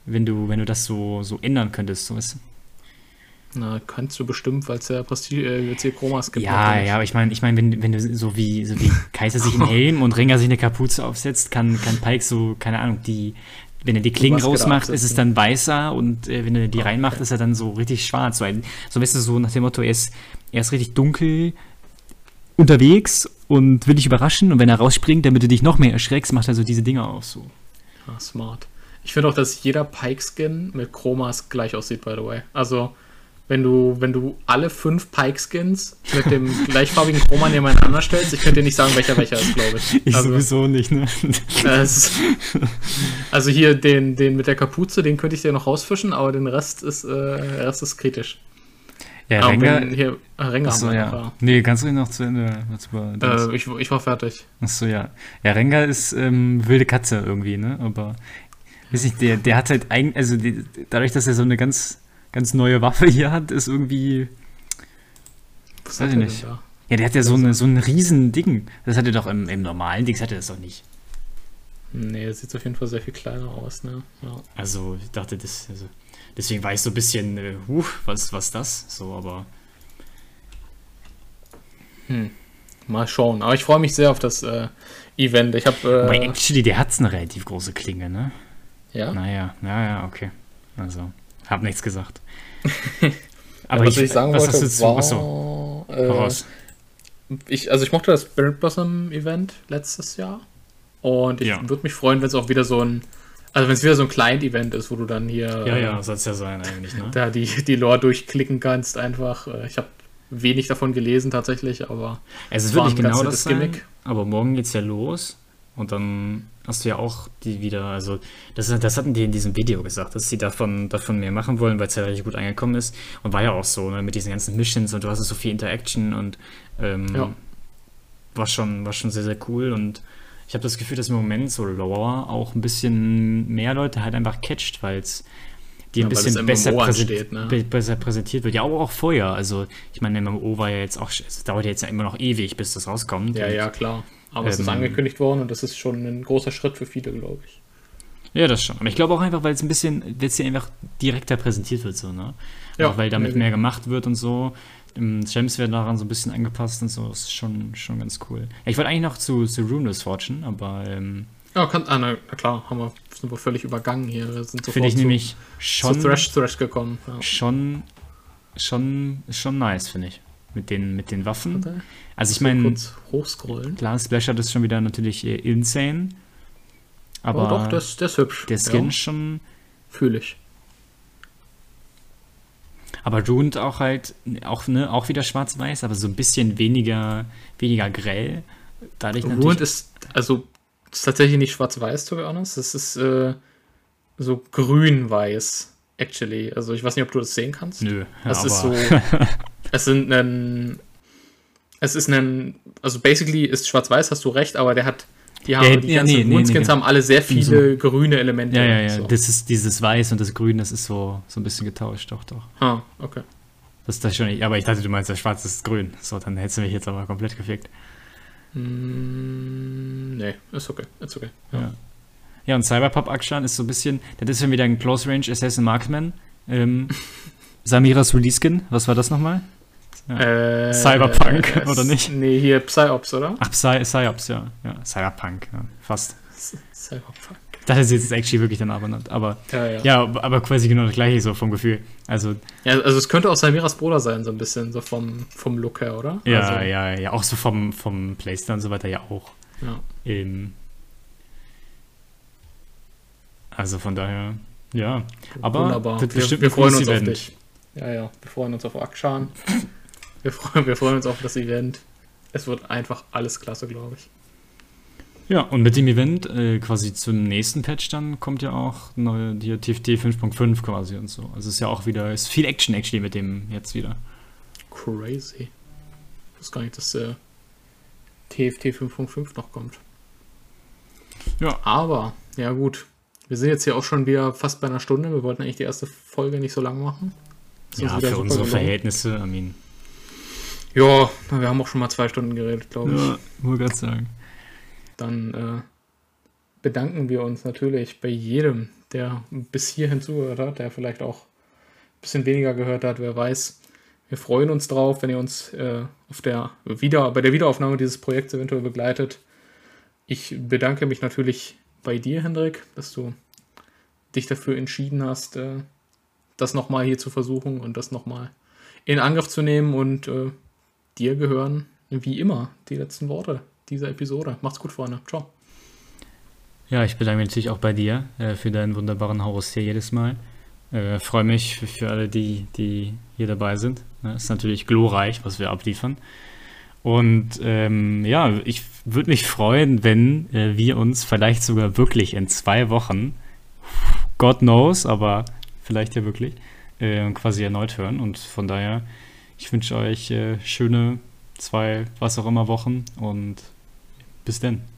S2: wenn du, wenn du das so, so ändern könntest, so weißt du?
S1: Na, kannst du bestimmt, weil es ja Prestige, äh, jetzt hier Chromas gibt.
S2: Ja, ja, aber ich meine, ich mein, wenn, wenn du so wie, so wie Kaiser sich einen Helm und Ringer sich eine Kapuze aufsetzt, kann, kann Pike so, keine Ahnung, die, wenn er die Klingen rausmacht, ist es dann weißer und äh, wenn er die reinmacht,
S1: okay.
S2: ist er dann so richtig schwarz. So, ein, so weißt du, so nach dem Motto, er ist, er ist richtig dunkel unterwegs und will dich überraschen und wenn er rausspringt, damit du dich noch mehr erschreckst, macht er so diese Dinger auf so.
S1: Ah, smart. Ich finde auch, dass jeder Pike-Skin mit Chromas gleich aussieht, by the way. Also, wenn du, wenn du alle fünf Pike-Skins mit dem gleichfarbigen Chroma nebeneinander stellst, ich könnte dir nicht sagen, welcher welcher ist, glaube ich.
S2: Ich
S1: also,
S2: sowieso nicht, ne?
S1: es, also hier den, den mit der Kapuze, den könnte ich dir noch rausfischen, aber den Rest ist, äh, Rest ist kritisch.
S2: Ja, Rengar,
S1: wenn hier, äh, Rengar
S2: achso,
S1: haben wir
S2: ja.
S1: noch,
S2: Nee, kannst du ihn noch zu Ende? das-
S1: Äh, ich, ich war fertig.
S2: Achso, ja. Ja, Rengar ist ähm, wilde Katze irgendwie, ne? Aber, weiß nicht, der, der hat halt eigentlich, also die, dadurch, dass er so eine ganz, ganz neue Waffe hier hat, ist irgendwie,
S1: Was
S2: Weiß
S1: hat
S2: ich nicht.
S1: da?
S2: ja, der hat ja so, eine, so ein riesen Ding. Das hat er doch im, im normalen Dings, hat er das doch nicht.
S1: Nee, er sieht auf jeden Fall sehr viel kleiner aus, ne? Ja.
S2: Also, ich dachte, das, also, deswegen war ich so ein bisschen, äh, huh, was, was das? So, aber,
S1: Hm. Mal schauen. Aber ich freue mich sehr auf das äh, Event. Ich habe. Äh,
S2: actually, der hat eine relativ große Klinge, ne?
S1: ja.
S2: Naja, naja, okay. Also, hab nichts gesagt.
S1: Aber was ich, sagen
S2: was
S1: wollte,
S2: hast du
S1: war,
S2: achso,
S1: äh, ich, also ich mochte das Spirit Blossom Event letztes Jahr und ich
S2: Ja.
S1: würde mich freuen, wenn es auch wieder so ein, also wenn es wieder so ein Client-Event ist, wo du dann hier
S2: Ja,
S1: äh,
S2: ja, soll es ja sein eigentlich, ne?
S1: da die, die Lore durchklicken kannst einfach. Äh, Ich habe wenig davon gelesen tatsächlich, aber
S2: Es ist wirklich genau das sein,
S1: Gimmick.
S2: aber morgen geht's ja los und dann hast du ja auch die wieder, also das, das hatten die in diesem Video gesagt, dass sie davon, davon mehr machen wollen, weil es ja richtig gut angekommen ist und war ja auch so, ne, mit diesen ganzen Missions und du hast so viel Interaction und ähm,
S1: Ja.
S2: war, schon, war schon sehr, sehr cool und ich habe das Gefühl, dass im Moment so Lore auch ein bisschen mehr Leute halt einfach catcht, weil es die
S1: Ja,
S2: ein
S1: weil
S2: bisschen besser, präsent,
S1: ansteht, ne?
S2: be- besser präsentiert wird. Ja, auch, auch vorher. Also, ich meine, MMO war ja jetzt auch, es dauert ja jetzt ja immer noch ewig, bis das rauskommt.
S1: ja, ja, klar. Aber es ist
S2: Ähm,
S1: angekündigt worden und das ist schon ein großer Schritt für viele, glaube ich.
S2: Ja, das schon. Aber ich glaube auch einfach, weil es ein bisschen, weil es hier einfach direkter präsentiert wird, so, ne?
S1: Ja,
S2: Auch weil damit mehr gemacht wird und so. Ähm, Gems werden daran so ein bisschen angepasst und so. Das ist schon, schon ganz cool. Ja, ich wollte eigentlich noch zu, zu Runeless Fortune, aber ähm,
S1: Ja, kann, ah, na, klar, haben wir, sind wir völlig übergangen hier. Wir sind sofort
S2: finde ich
S1: zu,
S2: nämlich
S1: zu
S2: schon,
S1: Thrash, Thrash gekommen. Ja.
S2: schon, schon, schon nice, finde ich. Mit den, mit den Waffen. Also ich meine,
S1: hochscrollen.
S2: klar, Splash hat ist schon wieder natürlich äh, insane. Aber
S1: oh, doch, der ist, der ist hübsch.
S2: der Skin
S1: Ja,
S2: schon.
S1: Fühle ich.
S2: Aber Ruined auch halt, auch, ne, auch wieder schwarz-weiß, aber so ein bisschen weniger, weniger grell. Dadurch
S1: Ruined ist, also, ist tatsächlich nicht schwarz-weiß, to be honest. Es ist äh, so grün-weiß, actually. Also, ich weiß nicht, ob du das sehen kannst.
S2: Nö,
S1: Es
S2: aber
S1: ist so. es sind ein. Es ist ein. Also basically ist schwarz-weiß, hast du recht, aber der hat. Die, haben,
S2: Ja,
S1: die
S2: ja,
S1: ganzen
S2: nee,
S1: Runeskins
S2: nee.
S1: haben alle sehr viele grüne Elemente.
S2: ja, ja, ja.
S1: So.
S2: Das ist dieses Weiß und das Grün, das ist so, so ein bisschen getauscht, doch, doch.
S1: Ah, okay.
S2: Das ist das schon nicht. Aber ich dachte, du meinst, das Schwarz ist grün. So, dann hättest du mich jetzt aber komplett gefickt.
S1: Mm, nee, ist okay. Ist okay.
S2: Ja. Ja, und Cyberpop Akshan ist so ein bisschen, das ist schon wieder ein Close Range Assassin Marksman. Ähm, Samiras Release Skin, was war das nochmal?
S1: Äh,
S2: Cyberpunk,
S1: äh,
S2: oder nicht?
S1: Nee, hier Psyops, oder?
S2: Ach, Psy Psyops, ja. ja. Cyberpunk, ja, fast.
S1: Cyberpunk.
S2: Sie ist actually wirklich danach benannt. Aber
S1: Ja, ja.
S2: ja, aber quasi genau das gleiche so vom Gefühl. Also,
S1: ja. Also, es könnte auch Samiras Bruder sein, so ein bisschen, so vom, vom Look her, oder?
S2: ja,
S1: also,
S2: ja, ja, auch so vom, vom Playstyle und so weiter ja auch.
S1: ja.
S2: Ähm, also von daher, ja. Aber
S1: Wunderbar. Wir, wir freuen uns auf dich. Ja, ja. Wir freuen uns auf Akshan. Wir, freuen, wir freuen uns auf das Event. Es wird einfach alles klasse, glaube ich.
S2: Ja, und mit dem Event, äh, quasi zum nächsten Patch dann, kommt ja auch neue, die TFT 5.5 quasi und so. Also es ist ja auch wieder, ist viel Action actually mit dem jetzt wieder.
S1: Crazy. Ich wusste gar nicht, dass der TFT 5.5 noch kommt.
S2: Ja.
S1: Aber, ja gut. Wir sind jetzt hier auch schon wieder fast bei einer Stunde. Wir wollten eigentlich die erste Folge nicht so lang machen.
S2: Ja, für unsere. Verhältnisse, I mean.
S1: Ja, wir haben auch schon mal zwei Stunden geredet, glaube ich.
S2: Ja, wollte gerade sagen.
S1: Dann äh, bedanken wir uns natürlich bei jedem, der bis hierhin zugehört hat, der vielleicht auch bisschen weniger gehört hat, wer weiß. Wir freuen uns drauf, wenn ihr uns äh, auf der wieder, bei der Wiederaufnahme dieses Projekts eventuell begleitet. Ich bedanke mich natürlich bei dir, Hendrik, dass du dich dafür entschieden hast, äh, das nochmal hier zu versuchen und das nochmal in Angriff zu nehmen. Und äh, dir gehören wie immer die letzten Worte dieser Episode. Macht's gut, Freunde. Ciao.
S2: Ja, ich bedanke mich natürlich auch bei dir äh, für deinen wunderbaren Horus hier jedes Mal. Äh, Freue mich für, für, alle, die, die hier dabei sind. Ja, ist natürlich glorreich, was wir abliefern. Und ähm, ja, ich würde mich freuen, wenn äh, wir uns vielleicht sogar wirklich in zwei Wochen, God knows, aber vielleicht ja wirklich, äh, quasi erneut hören. Und von daher, ich wünsche euch äh, schöne zwei, was auch immer Wochen und bis denn.